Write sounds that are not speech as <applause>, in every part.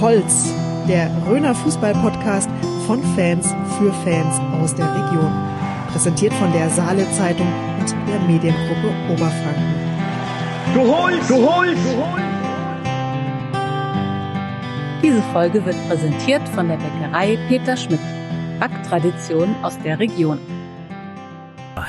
Holz, der Röner Fußball-Podcast von Fans für Fans aus der Region. Präsentiert von der Saale Zeitung und der Mediengruppe Oberfranken. Du holst, du holst, du holst. Diese Folge wird präsentiert von der Bäckerei Peter Schmidt. Backtradition aus der Region.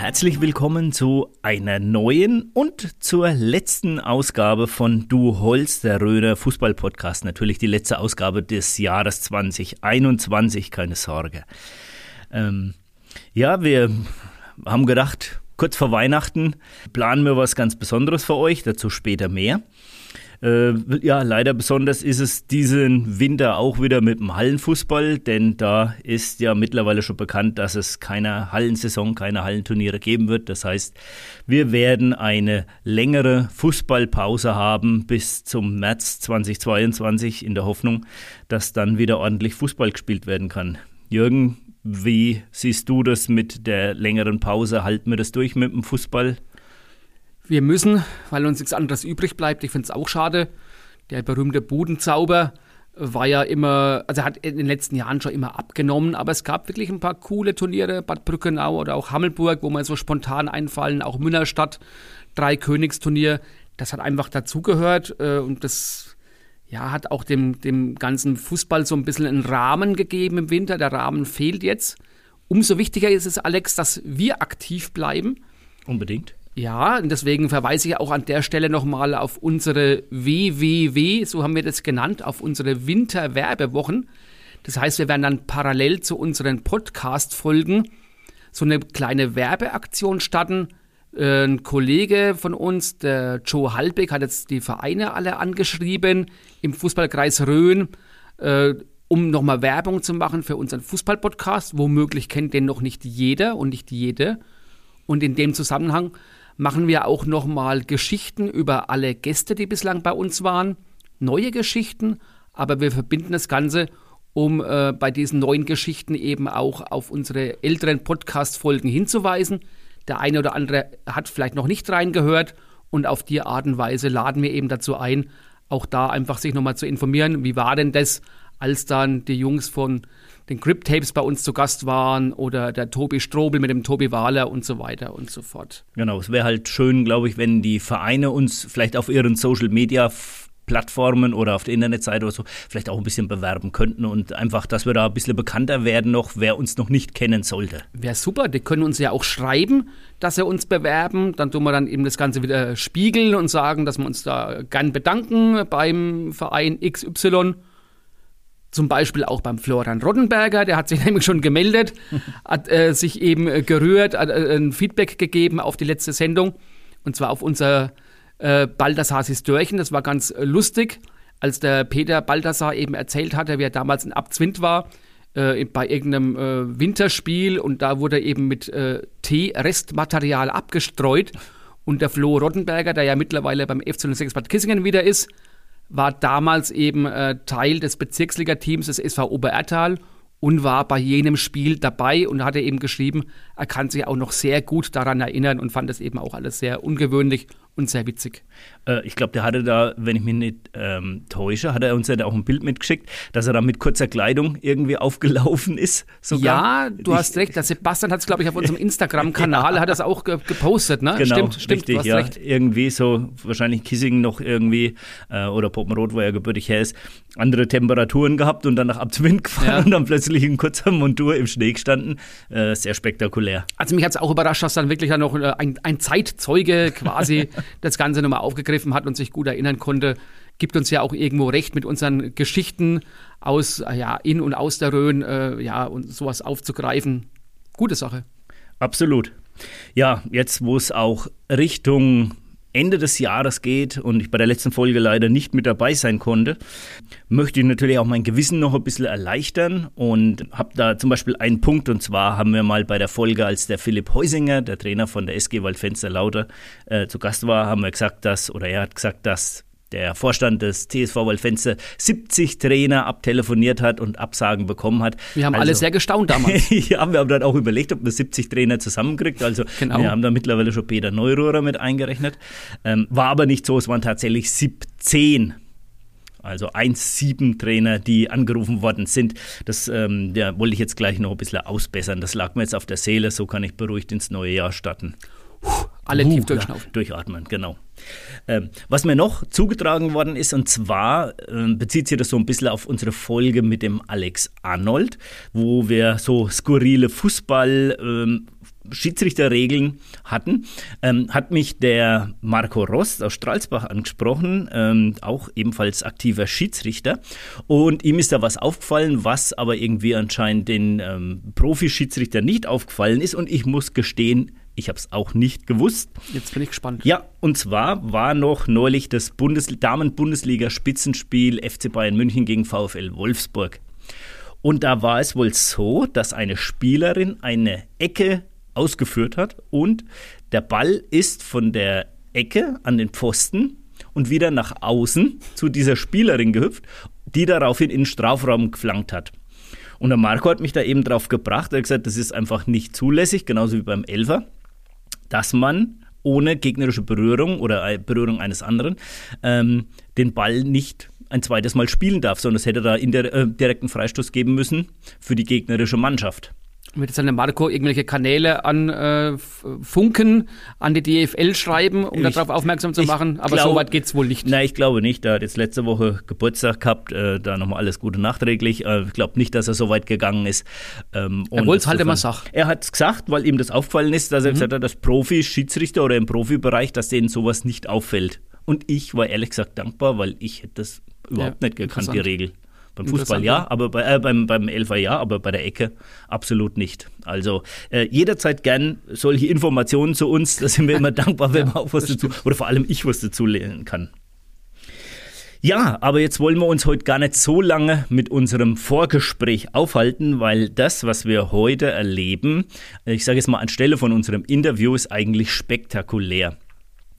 Herzlich willkommen zu einer neuen und zur letzten Ausgabe von Du Holz, der Röder Fußball-Podcast. Natürlich die letzte Ausgabe des Jahres 2021, keine Sorge. Ähm, ja, wir haben gedacht, kurz vor Weihnachten planen wir was ganz Besonderes für euch, dazu später mehr. Äh, ja, leider besonders ist es diesen Winter auch wieder mit dem Hallenfußball, denn da ist ja mittlerweile schon bekannt, dass es keine Hallensaison, keine Hallenturniere geben wird. Das heißt, wir werden eine längere Fußballpause haben bis zum März 2022 in der Hoffnung, dass dann wieder ordentlich Fußball gespielt werden kann. Jürgen, wie siehst du das mit der längeren Pause? Halten wir das durch mit dem Fußball? Wir müssen, weil uns nichts anderes übrig bleibt. Ich finde es auch schade. Der berühmte Budenzauber war ja immer, also hat in den letzten Jahren schon immer abgenommen, aber es gab wirklich ein paar coole Turniere, Bad Brückenau oder auch Hammelburg, wo man so spontan einfallen, auch Münnerstadt, Drei-Königsturnier. Das hat einfach dazugehört äh, und das ja, hat auch dem, dem ganzen Fußball so ein bisschen einen Rahmen gegeben im Winter. Der Rahmen fehlt jetzt. Umso wichtiger ist es, Alex, dass wir aktiv bleiben. Unbedingt. Ja, und deswegen verweise ich auch an der Stelle nochmal auf unsere WWW, so haben wir das genannt, auf unsere Winterwerbewochen. Das heißt, wir werden dann parallel zu unseren Podcast-Folgen so eine kleine Werbeaktion starten. Äh, ein Kollege von uns, der Joe Halbeck, hat jetzt die Vereine alle angeschrieben im Fußballkreis Rhön, äh, um nochmal Werbung zu machen für unseren Fußballpodcast. Womöglich kennt den noch nicht jeder und nicht jede. Und in dem Zusammenhang machen wir auch nochmal Geschichten über alle Gäste, die bislang bei uns waren. Neue Geschichten, aber wir verbinden das Ganze, um äh, bei diesen neuen Geschichten eben auch auf unsere älteren Podcast-Folgen hinzuweisen. Der eine oder andere hat vielleicht noch nicht reingehört und auf die Art und Weise laden wir eben dazu ein, auch da einfach sich nochmal zu informieren, wie war denn das, als dann die Jungs von den Grip Tapes bei uns zu Gast waren oder der Tobi Strobel mit dem Tobi Wahler und so weiter und so fort. Genau, es wäre halt schön, glaube ich, wenn die Vereine uns vielleicht auf ihren Social Media Plattformen oder auf der Internetseite oder so vielleicht auch ein bisschen bewerben könnten und einfach, dass wir da ein bisschen bekannter werden noch, wer uns noch nicht kennen sollte. Wäre super, die können uns ja auch schreiben, dass sie uns bewerben. Dann tun wir dann eben das Ganze wieder spiegeln und sagen, dass wir uns da gern bedanken beim Verein XY zum Beispiel auch beim Florian Roddenberger, der hat sich <laughs> nämlich schon gemeldet, hat äh, sich eben äh, gerührt, hat äh, ein Feedback gegeben auf die letzte Sendung. Und zwar auf unser äh, Baldassars Dörchen. Das war ganz lustig, als der Peter Baldassar eben erzählt hatte, wie er damals in Abzwind war äh, bei irgendeinem äh, Winterspiel. Und da wurde eben mit äh, Tee-Restmaterial abgestreut. Und der Flo Roddenberger, der ja mittlerweile beim FC 06 Bad Kissingen wieder ist, war damals eben äh, Teil des Bezirksligateams des SV Oberertal und war bei jenem Spiel dabei und hatte eben geschrieben, er kann sich auch noch sehr gut daran erinnern und fand das eben auch alles sehr ungewöhnlich und sehr witzig. Äh, ich glaube, der hatte da, wenn ich mich nicht ähm, täusche, hat er uns ja auch ein Bild mitgeschickt, dass er da mit kurzer Kleidung irgendwie aufgelaufen ist. Sogar. Ja, du ich, hast recht. Der Sebastian hat es, glaube ich, auf <laughs> unserem Instagram-Kanal, ja. hat das auch ge gepostet, ne? Genau, stimmt, stimmt, richtig, ja. Recht. Irgendwie so, wahrscheinlich Kissing noch irgendwie, äh, oder Poppenrot, wo er gebürtig her ist, andere Temperaturen gehabt und dann nach Abzwind <laughs> gefahren ja. und dann plötzlich in kurzer Montur im Schnee gestanden. Äh, sehr spektakulär. Also mich hat es auch überrascht, dass dann wirklich dann noch äh, ein, ein Zeitzeuge quasi <laughs> das Ganze nochmal aufgegriffen hat und sich gut erinnern konnte, gibt uns ja auch irgendwo recht mit unseren Geschichten aus, ja, in und aus der Rhön, äh, ja, und sowas aufzugreifen. Gute Sache. Absolut. Ja, jetzt, wo es auch Richtung Ende des Jahres geht und ich bei der letzten Folge leider nicht mit dabei sein konnte, möchte ich natürlich auch mein Gewissen noch ein bisschen erleichtern und habe da zum Beispiel einen Punkt und zwar haben wir mal bei der Folge, als der Philipp Heusinger, der Trainer von der SG Waldfenster Lauter, äh, zu Gast war, haben wir gesagt, dass, oder er hat gesagt, dass der Vorstand des TSV Waldfenster 70 Trainer abtelefoniert hat und Absagen bekommen hat. Wir haben also, alle sehr gestaunt damals. <laughs> ja, wir haben dann auch überlegt, ob man 70 Trainer zusammenkriegt. Also genau. wir haben da mittlerweile schon Peter Neururer mit eingerechnet. Ähm, war aber nicht so, es waren tatsächlich 17 Also 1-7 Trainer, die angerufen worden sind. Das ähm, ja, wollte ich jetzt gleich noch ein bisschen ausbessern. Das lag mir jetzt auf der Seele, so kann ich beruhigt ins neue Jahr starten. Alle tief durchschnaufen. Durchatmen, genau. Ähm, was mir noch zugetragen worden ist, und zwar äh, bezieht sich das so ein bisschen auf unsere Folge mit dem Alex Arnold, wo wir so skurrile Fußball- ähm, Schiedsrichterregeln hatten, ähm, hat mich der Marco Rost aus Stralsbach angesprochen, ähm, auch ebenfalls aktiver Schiedsrichter. Und ihm ist da was aufgefallen, was aber irgendwie anscheinend den ähm, Profi-Schiedsrichter nicht aufgefallen ist. Und ich muss gestehen, ich habe es auch nicht gewusst. Jetzt bin ich gespannt. Ja, und zwar war noch neulich das Bundes Damen-Bundesliga-Spitzenspiel FC Bayern München gegen VfL Wolfsburg. Und da war es wohl so, dass eine Spielerin eine Ecke ausgeführt hat und der Ball ist von der Ecke an den Pfosten und wieder nach außen zu dieser Spielerin gehüpft, die daraufhin in den Strafraum geflankt hat. Und der Marco hat mich da eben drauf gebracht. Er hat gesagt, das ist einfach nicht zulässig, genauso wie beim Elfer dass man ohne gegnerische Berührung oder Berührung eines anderen ähm, den Ball nicht ein zweites Mal spielen darf, sondern es hätte da in der, äh, direkten Freistoß geben müssen für die gegnerische Mannschaft wird jetzt dann Marco irgendwelche Kanäle an äh, Funken an die DFL schreiben, um ich, darauf aufmerksam zu machen. Aber glaub, so weit geht es wohl nicht. Nein, ich glaube nicht. Er hat jetzt letzte Woche Geburtstag gehabt, äh, da nochmal alles Gute nachträglich. Äh, ich glaube nicht, dass er so weit gegangen ist. Ähm, er wollte es halt immer sagen. Er hat es gesagt, weil ihm das aufgefallen ist, dass er mhm. gesagt hat, dass Profi-Schiedsrichter oder im Profibereich, dass denen sowas nicht auffällt. Und ich war ehrlich gesagt dankbar, weil ich hätte das überhaupt ja, nicht gekannt, die Regel. Beim Fußball ja, aber bei, äh, beim, beim Elfer ja, aber bei der Ecke absolut nicht. Also äh, jederzeit gern solche Informationen zu uns, da sind wir immer <laughs> dankbar, wenn ja, man auch was dazu, oder vor allem ich was dazu lernen kann. Ja, aber jetzt wollen wir uns heute gar nicht so lange mit unserem Vorgespräch aufhalten, weil das, was wir heute erleben, ich sage jetzt mal anstelle von unserem Interview, ist eigentlich spektakulär.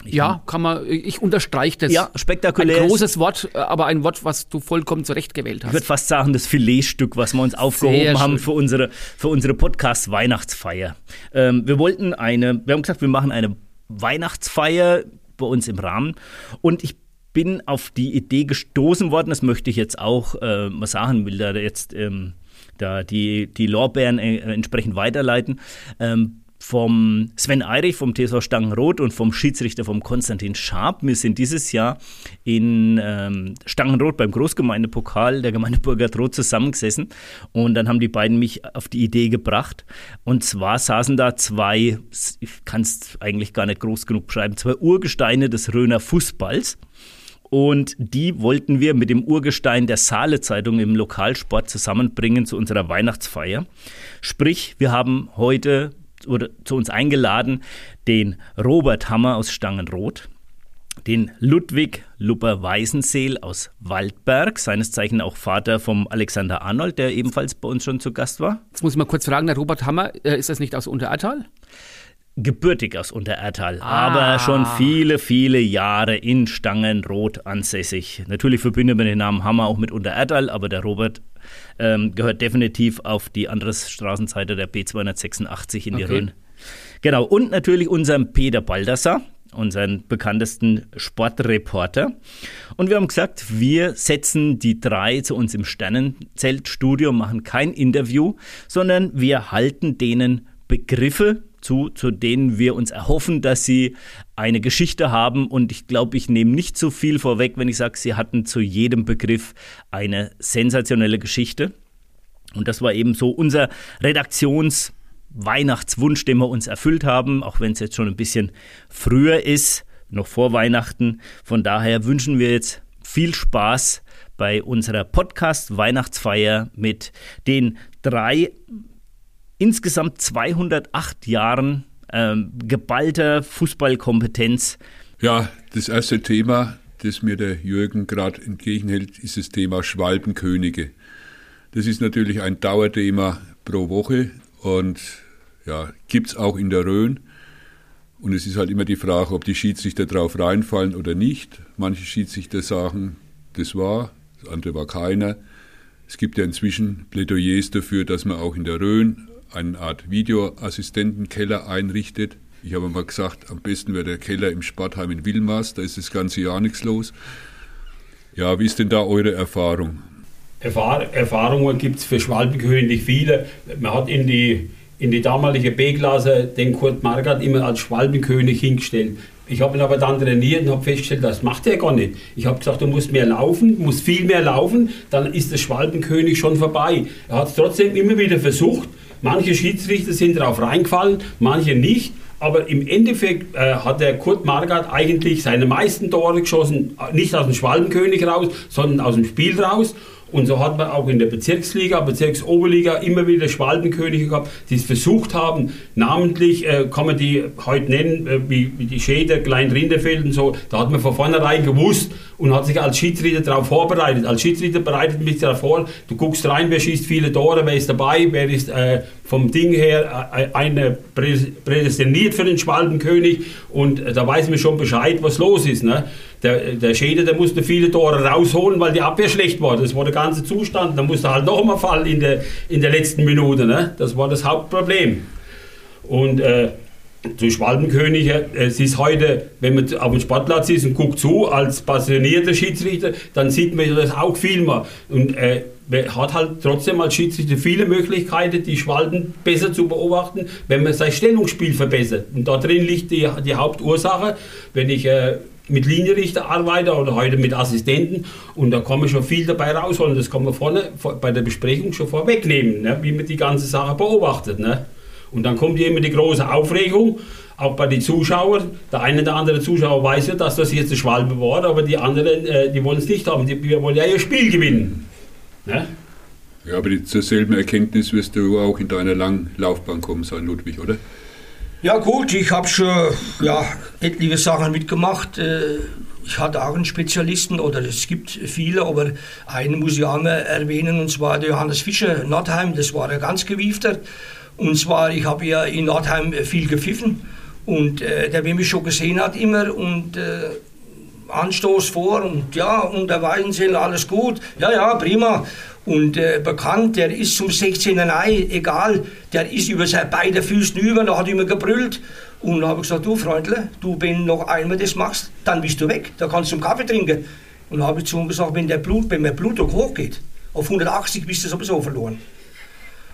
Ich ja, kann man, ich unterstreiche das. Ja, spektakulär. Ein großes Wort, aber ein Wort, was du vollkommen zurecht gewählt hast. Ich würde fast sagen, das Filetstück, was wir uns aufgehoben haben für unsere, für unsere Podcast-Weihnachtsfeier. Ähm, wir wollten eine, wir haben gesagt, wir machen eine Weihnachtsfeier bei uns im Rahmen und ich bin auf die Idee gestoßen worden, das möchte ich jetzt auch äh, mal sagen, will da jetzt ähm, da die, die Lorbeeren äh, entsprechend weiterleiten. Ähm, vom Sven Eirich vom TSV Stangenroth und vom Schiedsrichter vom Konstantin Scharp. Wir sind dieses Jahr in ähm, Stangenroth beim Großgemeindepokal der Gemeinde Burgertroth zusammengesessen und dann haben die beiden mich auf die Idee gebracht. Und zwar saßen da zwei, ich kann es eigentlich gar nicht groß genug beschreiben, zwei Urgesteine des Röner Fußballs. Und die wollten wir mit dem Urgestein der Saale Zeitung im Lokalsport zusammenbringen zu unserer Weihnachtsfeier. Sprich, wir haben heute oder zu uns eingeladen den Robert Hammer aus Stangenroth, den Ludwig Lupper-Weisenseel aus Waldberg, seines Zeichen auch Vater vom Alexander Arnold, der ebenfalls bei uns schon zu Gast war. Jetzt muss ich mal kurz fragen, der Robert Hammer, äh, ist das nicht aus Unterertal? Gebürtig aus Unterertal, ah. aber schon viele, viele Jahre in Stangenroth ansässig. Natürlich verbindet man den Namen Hammer auch mit Unterertal, aber der Robert ähm, gehört definitiv auf die andere Straßenseite der B286 in die okay. Rhön. Genau, und natürlich unseren Peter Baldassar, unseren bekanntesten Sportreporter. Und wir haben gesagt, wir setzen die drei zu uns im Sternenzeltstudio, machen kein Interview, sondern wir halten denen Begriffe zu, zu denen wir uns erhoffen, dass sie eine Geschichte haben. Und ich glaube, ich nehme nicht zu viel vorweg, wenn ich sage, sie hatten zu jedem Begriff eine sensationelle Geschichte. Und das war eben so unser Redaktions- Weihnachtswunsch, den wir uns erfüllt haben, auch wenn es jetzt schon ein bisschen früher ist, noch vor Weihnachten. Von daher wünschen wir jetzt viel Spaß bei unserer Podcast Weihnachtsfeier mit den drei insgesamt 208 Jahren ähm, geballter Fußballkompetenz. Ja, das erste Thema, das mir der Jürgen gerade entgegenhält, ist das Thema Schwalbenkönige. Das ist natürlich ein Dauerthema pro Woche und ja, gibt es auch in der Rhön. Und es ist halt immer die Frage, ob die Schiedsrichter drauf reinfallen oder nicht. Manche Schiedsrichter sagen, das war, das andere war keiner. Es gibt ja inzwischen Plädoyers dafür, dass man auch in der Rhön eine Art Videoassistentenkeller einrichtet. Ich habe mal gesagt, am besten wäre der Keller im Sportheim in Wilmars, da ist das ganze Jahr nichts los. Ja, wie ist denn da eure Erfahrung? Erfahr Erfahrungen gibt es für Schwalbenkönig viele. Man hat in die, in die damalige B-Klasse den Kurt Margat immer als Schwalbenkönig hingestellt. Ich habe ihn aber dann trainiert und habe festgestellt, das macht er gar nicht. Ich habe gesagt, du musst mehr laufen, musst viel mehr laufen, dann ist der Schwalbenkönig schon vorbei. Er hat es trotzdem immer wieder versucht. Manche Schiedsrichter sind darauf reingefallen, manche nicht. Aber im Endeffekt äh, hat der Kurt Margat eigentlich seine meisten Tore geschossen, nicht aus dem Schwalbenkönig raus, sondern aus dem Spiel raus. Und so hat man auch in der Bezirksliga, Bezirksoberliga immer wieder Schwalbenkönige gehabt, die es versucht haben, namentlich äh, kann man die heute nennen, äh, wie, wie, die Schäder, Klein Rinderfeld und so, da hat man von vornherein gewusst und hat sich als Schiedsrichter darauf vorbereitet. Als Schiedsrichter bereitet man sich darauf vor, du guckst rein, wer schießt viele Tore, wer ist dabei, wer ist äh, vom Ding her äh, eine prädestiniert für den Schwalbenkönig und äh, da weiß man schon Bescheid, was los ist. Ne? Der, der Schäder, der musste viele Tore rausholen, weil die Abwehr schlecht war. Das war der ganze Zustand. Da musste halt noch einmal fallen in der, in der letzten Minute. Ne? Das war das Hauptproblem. Und äh, zu Schwalbenkönig, äh, es ist heute, wenn man auf dem Sportplatz ist und guckt zu, als passionierter Schiedsrichter, dann sieht man das auch viel mehr. Und äh, man hat halt trotzdem als Schiedsrichter viele Möglichkeiten, die Schwalben besser zu beobachten, wenn man sein Stellungsspiel verbessert. Und da drin liegt die, die Hauptursache. Wenn ich äh, mit Linienrichter arbeite oder heute mit Assistenten und da kann man schon viel dabei rausholen. Das kann man vorne bei der Besprechung schon vorwegnehmen, ne? wie man die ganze Sache beobachtet. Ne? Und dann kommt immer die große Aufregung, auch bei den Zuschauern. Der eine oder andere Zuschauer weiß ja, dass das jetzt eine Schwalbe war, aber die anderen, äh, die wollen es nicht haben. Die, die wollen ja ihr Spiel gewinnen. Ne? Ja, aber die, zur selben Erkenntnis wirst du auch in deiner langen Laufbahn kommen sein, Ludwig, oder? Ja gut, ich habe schon ja, etliche Sachen mitgemacht. Äh, ich hatte auch einen Spezialisten, oder es gibt viele, aber einen muss ich auch mal erwähnen, und zwar der Johannes Fischer, Nordheim, das war ein ganz gewiefter. Und zwar, ich habe ja in Nordheim viel gepfiffen und äh, der, wer mich schon gesehen hat, immer und äh, Anstoß vor und ja, und der Weißensee, alles gut, ja, ja, prima. Und äh, bekannt, der ist zum 16. Ei, egal, der ist über seine beide Füßen über, da hat immer gebrüllt. Und dann habe ich gesagt, du Freundle, du, wenn noch einmal das machst, dann bist du weg, da kannst du einen Kaffee trinken. Und dann habe ich zu ihm gesagt, wenn der Blut, wenn mein Blutdruck hochgeht, auf 180 bist du sowieso verloren.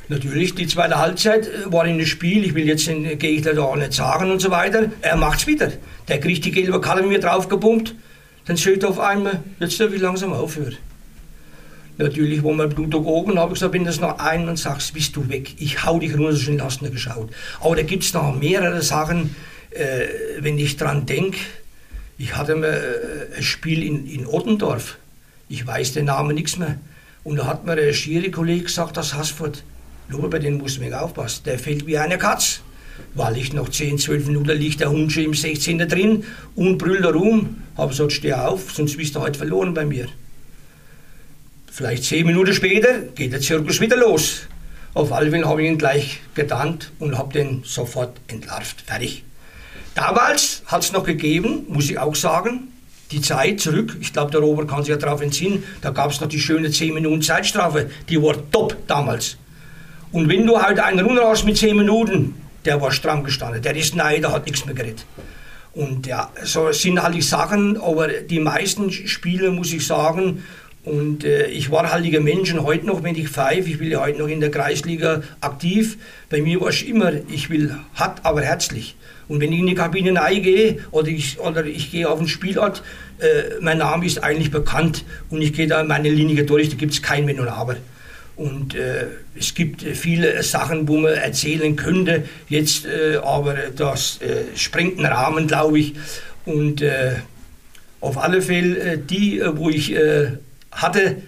Natürlich, die zweite Halbzeit äh, war in das Spiel, ich will jetzt den Gegner da auch nicht sagen und so weiter. Er macht's wieder. Der kriegt die gelbe Karte mir draufgepumpt, dann er auf einmal, jetzt darf ich langsam aufhören. Natürlich, wo man Blutdruck oben, habe ich gesagt, wenn das noch einen und sagst, bist du weg. Ich hau dich runter, schon hast du geschaut. Aber da gibt es noch mehrere Sachen, äh, wenn ich dran denke. Ich hatte mal äh, ein Spiel in, in Ottendorf. Ich weiß den Namen nichts mehr. Und da hat mir der Schiri-Kollege gesagt, das Hassfurt, nur bei dem muss man aufpassen, der fällt wie eine Katz. Weil ich noch 10, 12 Minuten liegt der Hund schon im 16. drin und brüllt rum. Habe gesagt, steh auf, sonst bist du heute verloren bei mir. Vielleicht zehn Minuten später geht der Zirkus wieder los. Auf alle Fälle habe ich ihn gleich gedankt und habe den sofort entlarvt. Fertig. Damals hat es noch gegeben, muss ich auch sagen, die Zeit zurück. Ich glaube, der Robert kann sich ja darauf entziehen. Da gab es noch die schöne 10 Minuten Zeitstrafe. Die war top damals. Und wenn du halt einen Runde hast mit 10 Minuten, der war stramm gestanden. Der ist nein, der hat nichts mehr geredet. Und ja, so sind halt die Sachen, aber die meisten Spiele, muss ich sagen, und äh, ich war halliger Menschen heute noch, wenn ich pfeife, ich will ja heute noch in der Kreisliga aktiv. Bei mir war es immer, ich will hart, aber herzlich. Und wenn ich in die Kabine reingehe oder ich, oder ich gehe auf den Spielort, äh, mein Name ist eigentlich bekannt und ich gehe da meine Linie durch, da gibt es kein Wenn und Aber. Und äh, es gibt viele Sachen, wo man erzählen könnte, jetzt, äh, aber das äh, sprengt den Rahmen, glaube ich. Und äh, auf alle Fälle die, wo ich hatte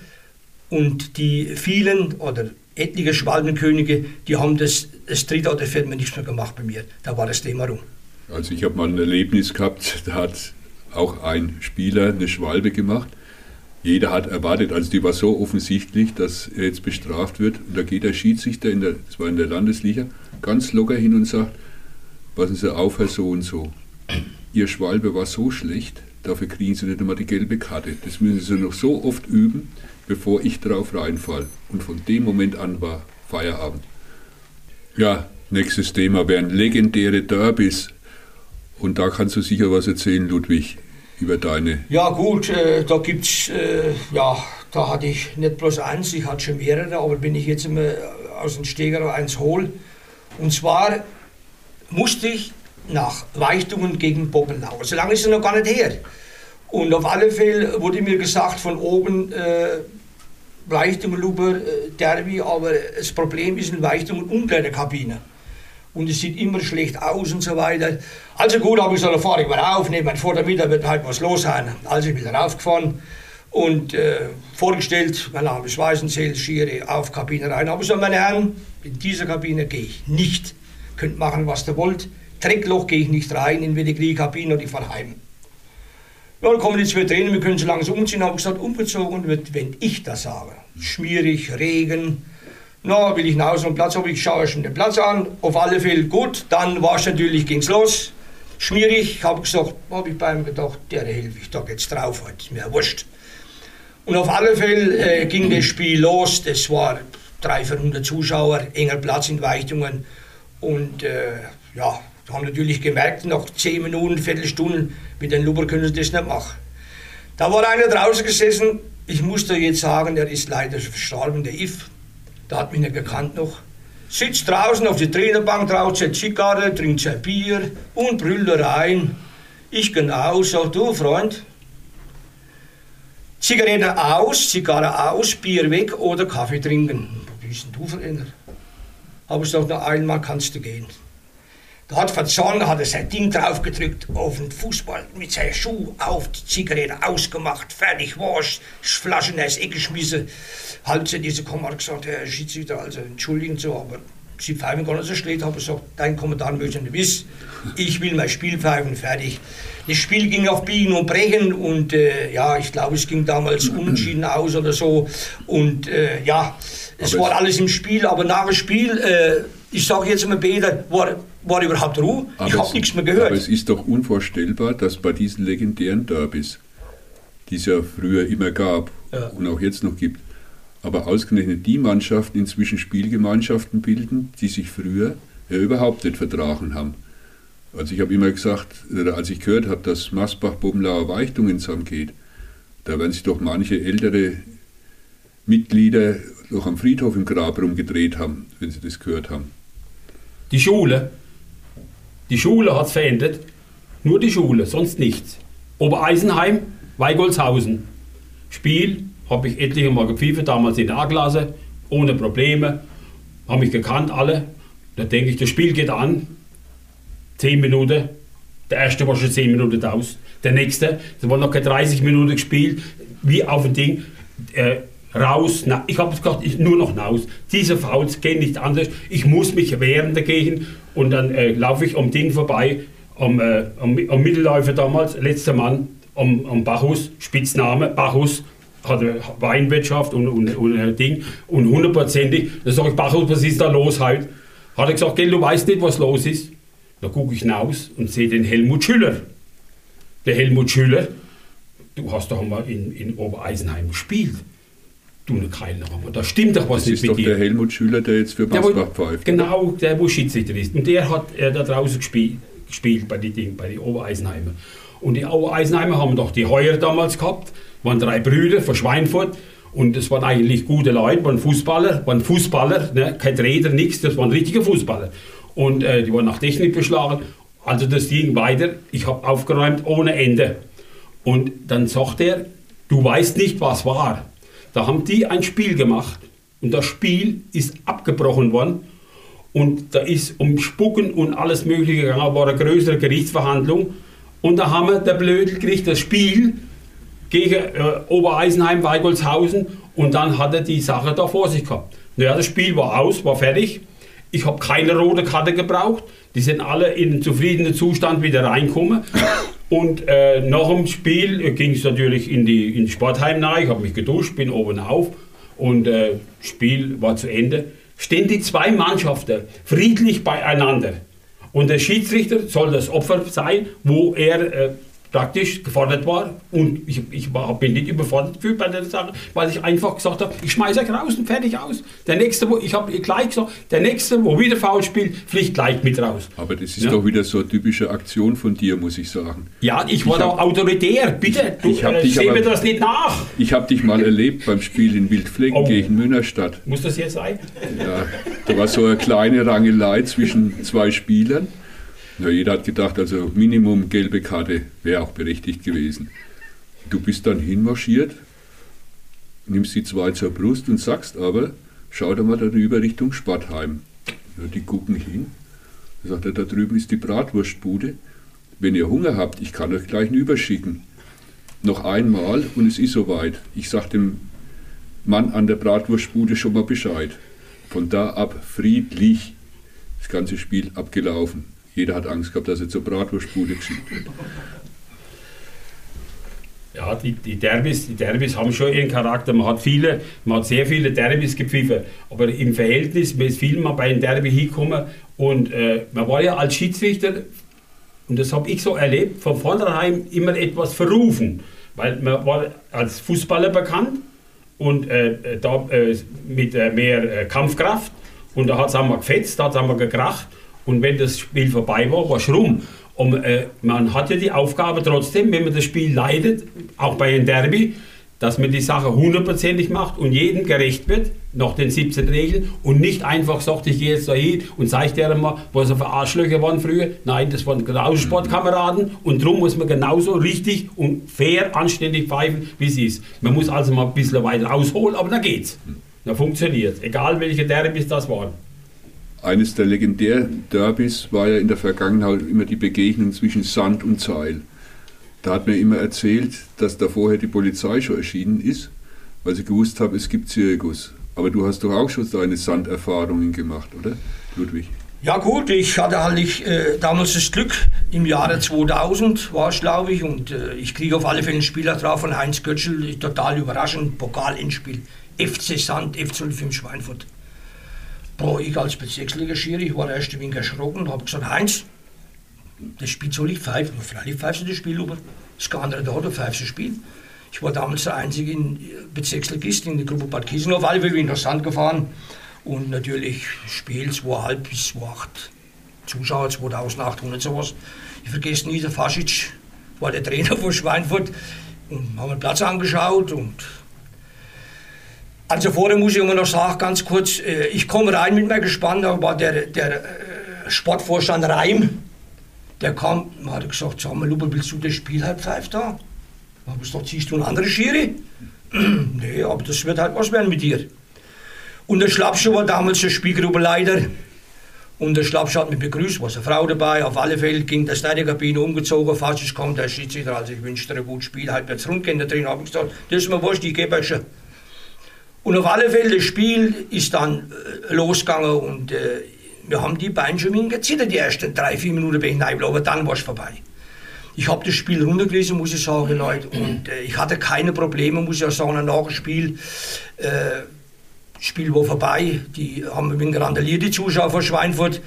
und die vielen oder etliche Schwalbenkönige, die haben das, das dritte oder vierte Mal nichts mehr gemacht bei mir. Da war das Thema rum. Also ich habe mal ein Erlebnis gehabt, da hat auch ein Spieler eine Schwalbe gemacht. Jeder hat erwartet, also die war so offensichtlich, dass er jetzt bestraft wird. Und da geht der Schiedsrichter, in der, das war in der Landesliga, ganz locker hin und sagt, passen Sie auf, Herr so und so. Ihr Schwalbe war so schlecht, Dafür kriegen sie nicht einmal die gelbe Karte. Das müssen sie noch so oft üben, bevor ich drauf reinfall. Und von dem Moment an war Feierabend. Ja, nächstes Thema wären legendäre Derbys. Und da kannst du sicher was erzählen, Ludwig. Über deine. Ja, gut, äh, da gibt's, äh, ja, da hatte ich nicht bloß eins, ich hatte schon mehrere, aber wenn ich jetzt immer aus dem Steger eins hole. Und zwar musste ich nach Weichtungen gegen Poppenau. So lange ist es noch gar nicht her. Und auf alle Fälle wurde mir gesagt von oben, äh, Weichtungen, Luber, äh, Derby, aber das Problem ist in Weichtungen der Kabine. Und es sieht immer schlecht aus und so weiter. Also gut, habe ich gesagt, fahre ich mal rauf, nehme mein Vordermittag, wird halt was los sein. Also ich bin raufgefahren und äh, vorgestellt, mein Name ist Weißenzell, Schiere, auf Kabine rein. Aber so, meine Herren, in dieser Kabine gehe ich nicht. Könnt machen, was ihr wollt. Dreckloch gehe ich nicht rein, entweder kriege ich Kabine oder ich fahre heim. Ja, dann kommen die zwei Trainer, wir können so langsam umziehen. Habe ich gesagt, umgezogen wird, wenn ich das sage. Schmierig, Regen. Na, will ich nach Hause am Platz, aber ich schaue schon den Platz an. Auf alle Fälle gut. Dann war es natürlich, ging's los. Schmierig, habe gesagt, habe ich bei ihm gedacht, der helfe ich da geht's drauf heute, ist mir wurscht. Und auf alle Fälle äh, ging das Spiel los. Das war 300, 400 Zuschauer, enger Platz in Weichtungen. Und äh, ja, haben natürlich gemerkt, nach 10 Minuten, Viertelstunden, mit den Luber können sie das nicht machen. Da war einer draußen gesessen, ich musste jetzt sagen, der ist leider verstorben, der If. Der hat mich nicht gekannt noch. Sitzt draußen auf der Trainerbank, raucht seine Zigarre, trinkt sein Bier und brüllt rein. Ich genau, sagt du, Freund, Zigarette aus, Zigarre aus, Bier weg oder Kaffee trinken. Wie bist denn du verändert? Habe ich gesagt, noch einmal kannst du gehen. Da hat Verzorn, hat er sein Ding draufgedrückt auf den Fußball, mit seinem Schuh auf, die Zigarette ausgemacht, fertig war's, Flaschen in das Eck geschmissen. Halt zu diese Komma hat gesagt, Herr Schiedsrichter, also entschuldigen Sie, aber Sie pfeifen gar nicht so schlecht. Habe gesagt, dein Kommentar möchte ich nicht wissen. Ich will mein Spiel pfeifen, fertig. Das Spiel ging auf Biegen und Brechen und äh, ja, ich glaube, es ging damals unentschieden aus oder so. Und äh, ja, es Aber war es- alles im Spiel, aber nach dem Spiel, äh, ich sage jetzt mal Peter, war, war überhaupt Ruhe. ich Aber habe es- nichts mehr gehört. Aber es ist doch unvorstellbar, dass bei diesen legendären Derbys, die es ja früher immer gab Ja. und auch jetzt noch gibt, aber ausgerechnet die Mannschaften inzwischen Spielgemeinschaften bilden, die sich früher ja überhaupt nicht vertragen haben. Also ich habe immer gesagt, als ich gehört habe, dass Masbach-Bobenlauer Weichtungen zusammengeht, da werden sich doch manche ältere Mitglieder doch am Friedhof im Grab rumgedreht haben, wenn sie das gehört haben. Die Schule. Die Schule hat es verändert. Nur die Schule, sonst nichts. Obereisenheim, Weigolshausen. Spiel habe ich etliche Mal gepfiffen, damals in der A-Klasse, ohne Probleme. Haben mich gekannt, alle. Da denke ich, das Spiel geht an. Zehn Minuten. Der erste war schon zehn Minuten aus. Der nächste, da war noch keine 30 Minuten gespielt. Wie auf ein Ding. Äh, raus, na, ich habe gesagt, ich, nur noch raus. Diese Fouls gehen nicht anders. Ich muss mich wehren dagegen und dann äh, laufe ich am Ding vorbei, am, äh, am, am Mittelläufer damals, letzter Mann, am, am Bachus, Spitzname Bachus, hatte Weinwirtschaft und, und, und ein Ding und hundertprozentig, da sage ich, Bachus, was ist da los heute? Hat er gesagt, gell, du weißt nicht, was los ist. Da gucke ich hinaus und sehe den Helmut Schüller. Der Helmut Schüller, du hast doch mal in, in Obereisenheim gespielt. Du ne Keile, aber da stimmt doch was Das nicht ist mit doch dir. der Helmut Schüler, der jetzt für Masbach pfeift. Genau, der, wo Schiedsrichter ist. Und der hat äh, da draußen gespielt, gespielt bei den Ding, bei den Obereisenheimer. Und die Obereisenheimer haben doch die Heuer damals gehabt, waren drei Brüder von Schweinfurt. Und das waren eigentlich gute Leute, waren Fußballer, waren Fußballer, ne? kein Räder, nichts, das waren richtige Fußballer. Und äh, die waren nach Technik beschlagen. Also das ging weiter. Ich habe aufgeräumt ohne Ende. Und dann sagt er, du weißt nicht, was war. Da haben die ein Spiel gemacht und das Spiel ist abgebrochen worden und da ist um Spucken und alles Mögliche gegangen, war eine größere Gerichtsverhandlung und da haben wir der Blödel gekriegt, das Spiel gegen äh, Obereisenheim, Weigolshausen und dann hat er die Sache da vor sich gehabt. Naja, das Spiel war aus, war fertig. Ich habe keine rote Karte gebraucht. Die sind alle in einen zufriedenen Zustand wieder reingekommen. Und äh, nach dem Spiel äh, ging es natürlich in die, in die Sportheim nahe. Ich habe mich geduscht, bin oben auf und äh, Spiel war zu Ende. Stehen die zwei Mannschaften friedlich beieinander. Und der Schiedsrichter soll das Opfer sein, wo er äh, praktisch gefordert war und ich, ich war, bin nicht überfordert gefühlt bei der Sache, weil ich einfach gesagt habe, ich schmeiße euch raus und fertig aus. Der nächste, wo, ich habe gleich gesagt, der nächste, wo wieder faul spielt, fliegt gleich mit raus. Aber das ist Ja. doch wieder so eine typische Aktion von dir, muss ich sagen. Ja, ich war Ich hab- autoritär, bitte, du Ich hab äh, dich seh aber- mir das nicht nach. Ich habe dich mal <laughs> erlebt beim Spiel in Wildflecken Oh. gegen Münnerstadt. Muss das jetzt sein? Ja, da war so eine kleine Rangelei zwischen zwei Spielern. Ja, jeder hat gedacht, also Minimum gelbe Karte wäre auch berechtigt gewesen. Du bist dann hinmarschiert, nimmst die zwei zur Brust und sagst aber, schau doch mal darüber Richtung Spattheim. Ja, die gucken hin. Da sagt er, da drüben ist die Bratwurstbude. Wenn ihr Hunger habt, ich kann euch gleich überschicken. Noch einmal und es ist soweit. Ich sag dem Mann an der Bratwurstbude schon mal Bescheid. Von da ab friedlich das ganze Spiel abgelaufen. Jeder hat Angst gehabt, dass er zur Bratwurstbude geschickt wird. Ja, die, die, Derbys, die Derbys haben schon ihren Charakter. Man hat viele, man hat sehr viele Derbys gepfiffen. Aber im Verhältnis, ist viel mal bei einem Derby hingekommen und äh, man war ja als Schiedsrichter, und das habe ich so erlebt, von vornherein immer etwas verrufen. Weil man war als Fußballer bekannt und äh, da äh, mit äh, mehr äh, Kampfkraft und da hat es einmal gefetzt, da hat es einmal gekracht und wenn das Spiel vorbei war, war es rum. Und äh, man hat ja die Aufgabe trotzdem, wenn man das Spiel leidet, auch bei einem Derby, dass man die Sache hundertprozentig macht und jedem gerecht wird, nach den 17 Regeln und nicht einfach sagt, ich gehe jetzt da hin und zeige dir mal, was für Arschlöcher waren früher. Nein, das waren genauso Sportkameraden und darum muss man genauso richtig und fair, anständig pfeifen, wie es ist. Man muss also mal ein bisschen weiter ausholen, aber da geht's. Da funktioniert Egal welche Derbys das waren. Eines der legendären Derbys war ja in der Vergangenheit immer die Begegnung zwischen Sand und Zeil. Da hat mir immer erzählt, dass da vorher die Polizei schon erschienen ist, weil sie gewusst haben, es gibt Zirkus. Aber du hast doch auch schon deine Sanderfahrungen gemacht, oder, Ludwig? Ja gut, ich hatte halt ich, äh, damals das Glück, im Jahre 2000 war es glaube ich, und äh, ich kriege auf alle Fälle einen Spieler drauf von Heinz Götschel, total überraschend, Pokal-Endspiel, FC Sand, F05 Schweinfurt. Boah, ich als Bezirksliga-Schiri, ich war erst ein wenig erschrocken und habe gesagt, Heinz, das Spiel soll ich pfeifen. Freilich pfeifst du das Spiel, aber das kein anderer da, du pfeifst das Spiel. Ich war damals der einzige in- Bezirksligist in der Gruppe Bad Kiesen, auf alle bin ich nach Sand gefahren. Und natürlich Spiel 2,5 bis 2,8. Zuschauer 2800 sowas. Ich vergesse nie, der Fasic war der Trainer von Schweinfurt und haben den Platz angeschaut und also vorher muss ich immer noch sagen, ganz kurz, äh, ich komme rein mit meinem Gespann, da war der, der äh, Sportvorstand Reim, der kam, hat gesagt, sag mal, Lupe, willst du das Spiel halb pfeift da? Da habe ich gesagt, siehst du einen anderen Schiri? <clears throat> nee, aber das wird halt was werden mit dir. Und der Schlappschuh war damals der Spielgruppenleiter. Und der Schlappschuh hat mich begrüßt, war eine Frau dabei. Auf alle Fälle ging der Schneiderkabine umgezogen, fast ist kommt der Schiedsrichter. Also ich wünsche dir ein gutes Spiel, halb jetzt rund gehen. Da drin habe ich gesagt, das ist mir wurscht, ich gebe euch schon. Und auf alle Fälle, das Spiel ist dann äh, losgegangen und äh, wir haben die Beine schon ein gezittert, die ersten drei, vier Minuten bin ich rein, aber dann war es vorbei. Ich habe das Spiel runtergelesen, muss ich sagen, Leute, und äh, ich hatte keine Probleme, muss ich auch sagen, nach dem Spiel. Äh, Spiel war vorbei, die haben ein wenig randaliert, die Zuschauer von Schweinfurt.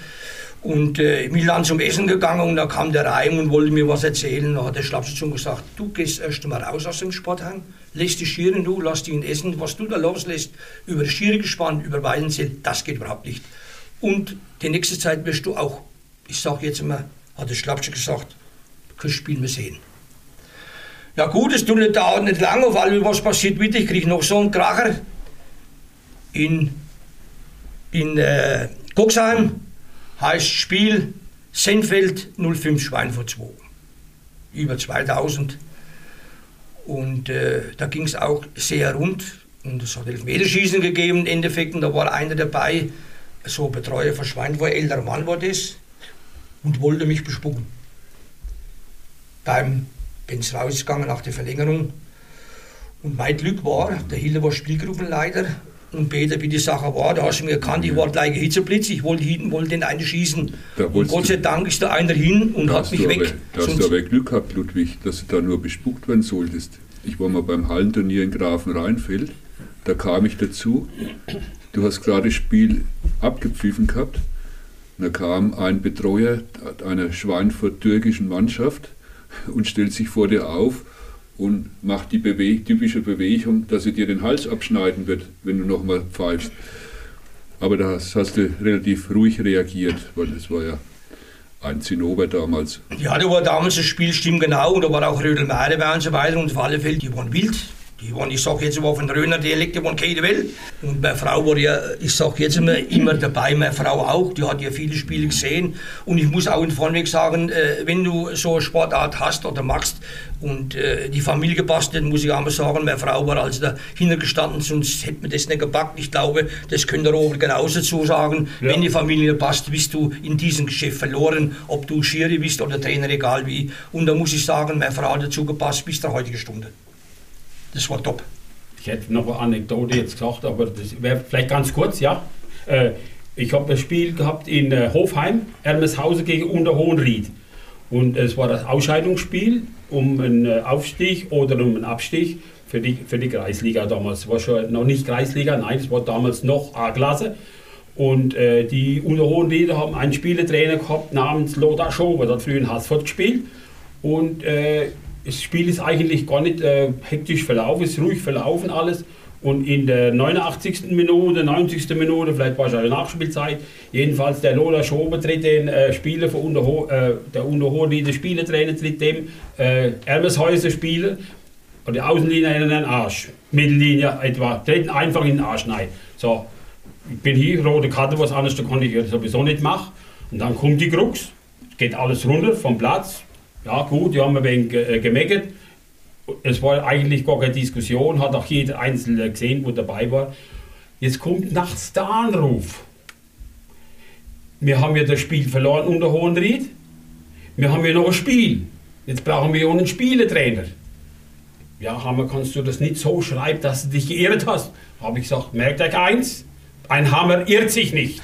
Und äh, ich dann zum Essen gegangen und da kam der Reim und wollte mir was erzählen. Da hat der Schlapsi schon gesagt, du gehst erst mal raus aus dem Sportheim, lässt die Schieren, du, lass ihn essen. Was du da loslässt, über die Schiere gespannt, über Weidenzell, das geht überhaupt nicht. Und die nächste Zeit wirst du auch, ich sag jetzt immer, hat der Schlapsi gesagt, kannst Spiel mehr sehen. Ja gut, es tut dauert nicht lange, alle was passiert wieder. Ich kriege noch so einen Kracher in, in äh, Coxheim, heißt Spiel Senfeld 05 Schweinfurt 2. Über 2000. Und äh, da ging es auch sehr rund. Und es hat Elfmeterschießen gegeben im Endeffekt. Und da war einer dabei, so ein Betreuer von Schweinfurt, älterer Mann war das, und wollte mich bespucken. Beim bin ich rausgegangen nach der Verlängerung. Und mein Glück war, der Hilde war Spielgruppenleiter. Und Peter, wie die Sache war, da hast du mir erkannt, ich war gleich ein Hitzeblitz, ich wollte hinten, wollte den einen schießen. Und Gott sei Dank ist da einer hin und hat mich weg. da hast du aber Glück gehabt, Ludwig, dass du da nur bespuckt werden solltest. Ich war mal beim Hallenturnier in Grafenrheinfeld, da kam ich dazu. Du hast gerade das Spiel abgepfiffen gehabt. Und da kam ein Betreuer einer Schweinfurt-türkischen Mannschaft, und stellt sich vor dir auf und macht die Bewe typische Bewegung, dass er dir den Hals abschneiden wird, wenn du nochmal pfeifst. Aber da hast, du relativ ruhig reagiert, weil das war ja ein Zinnober damals. Ja, da war damals das Spiel stimmt genau und da war auch Rödelmeer dabei und so weiter und auf alle Fälle, die waren wild. Die waren, ich sage jetzt immer von Röner Dialekt, die waren keine Welt. Und meine Frau war ja, ich sage jetzt immer, immer dabei, meine Frau auch, die hat ja viele Spiele gesehen. Und ich muss auch in vorneweg sagen, äh, wenn du so eine Sportart hast oder machst und äh, die Familie passt, dann muss ich auch mal sagen, meine Frau war also dahinter gestanden, sonst hätte man das nicht gepackt. Ich glaube, das könnte Robert genauso dazu sagen. Ja. Wenn die Familie passt, bist du in diesem Geschäft verloren, ob du Schiri bist oder Trainer, egal wie. Und da muss ich sagen, meine Frau hat dazu gepasst bis der heutige Stunde. Das war top. Ich hätte noch eine Anekdote jetzt gesagt, aber das wäre vielleicht ganz kurz, ja. Äh, ich habe das Spiel gehabt in äh, Hofheim, Ermeshausen gegen Unterhohenried. Und es war das Ausscheidungsspiel um einen äh, Aufstieg oder um einen Abstieg für die, für die Kreisliga damals. Es war schon noch nicht Kreisliga, nein, es war damals noch A-Klasse. Und äh, die Unterhohenrieder haben einen Spielertrainer gehabt namens Lothar Schober, der hat früher in Haßfurt gespielt. Und äh, das Spiel ist eigentlich gar nicht äh, hektisch verlaufen, ist ruhig verlaufen alles. Und in der 89. Minute, 90. Minute, vielleicht war es eine Nachspielzeit, jedenfalls der Lola Schober tritt den äh, Spieler von Unterho äh, der Unterhohenrieder Spielertrainer tritt dem äh, Ermeshäuser Spieler und die Außenlinie in den Arsch, Mittellinie etwa, treten einfach in den Arsch rein. So, ich bin hier, rote Karte, was anderes da konnte ich sowieso nicht machen. Und dann kommt die Krux, geht alles runter vom Platz. Ja gut, die haben ein wenig gemeckert. Es war eigentlich gar keine Diskussion, hat auch jeder Einzelne gesehen, wo dabei war. Jetzt kommt nachts der Anruf. Wir haben ja das Spiel verloren unter Hohenried. Wir haben ja noch ein Spiel. Jetzt brauchen wir auch einen Spielertrainer. Ja, Hammer, kannst du das nicht so schreiben, dass du dich geirrt hast? Habe ich gesagt, merkt euch eins, ein Hammer irrt sich nicht.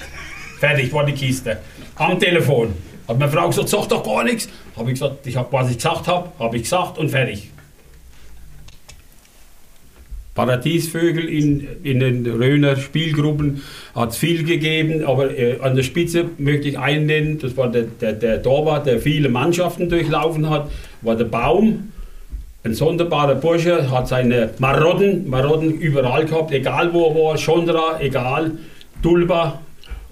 Fertig war die Kiste. Am Telefon. Hat meine Frau gesagt, sag doch gar nichts. Habe ich gesagt, ich hab, was ich gesagt habe, habe ich gesagt und fertig. Paradiesvögel in, in den Röner Spielgruppen hat es viel gegeben, aber äh, an der Spitze möchte ich einen nennen, das war der, der, der Torwart, der viele Mannschaften durchlaufen hat, war der Baum. Ein sonderbarer Bursche, hat seine Marotten, Marotten überall gehabt, egal wo er war, Schondra, egal, Dulba.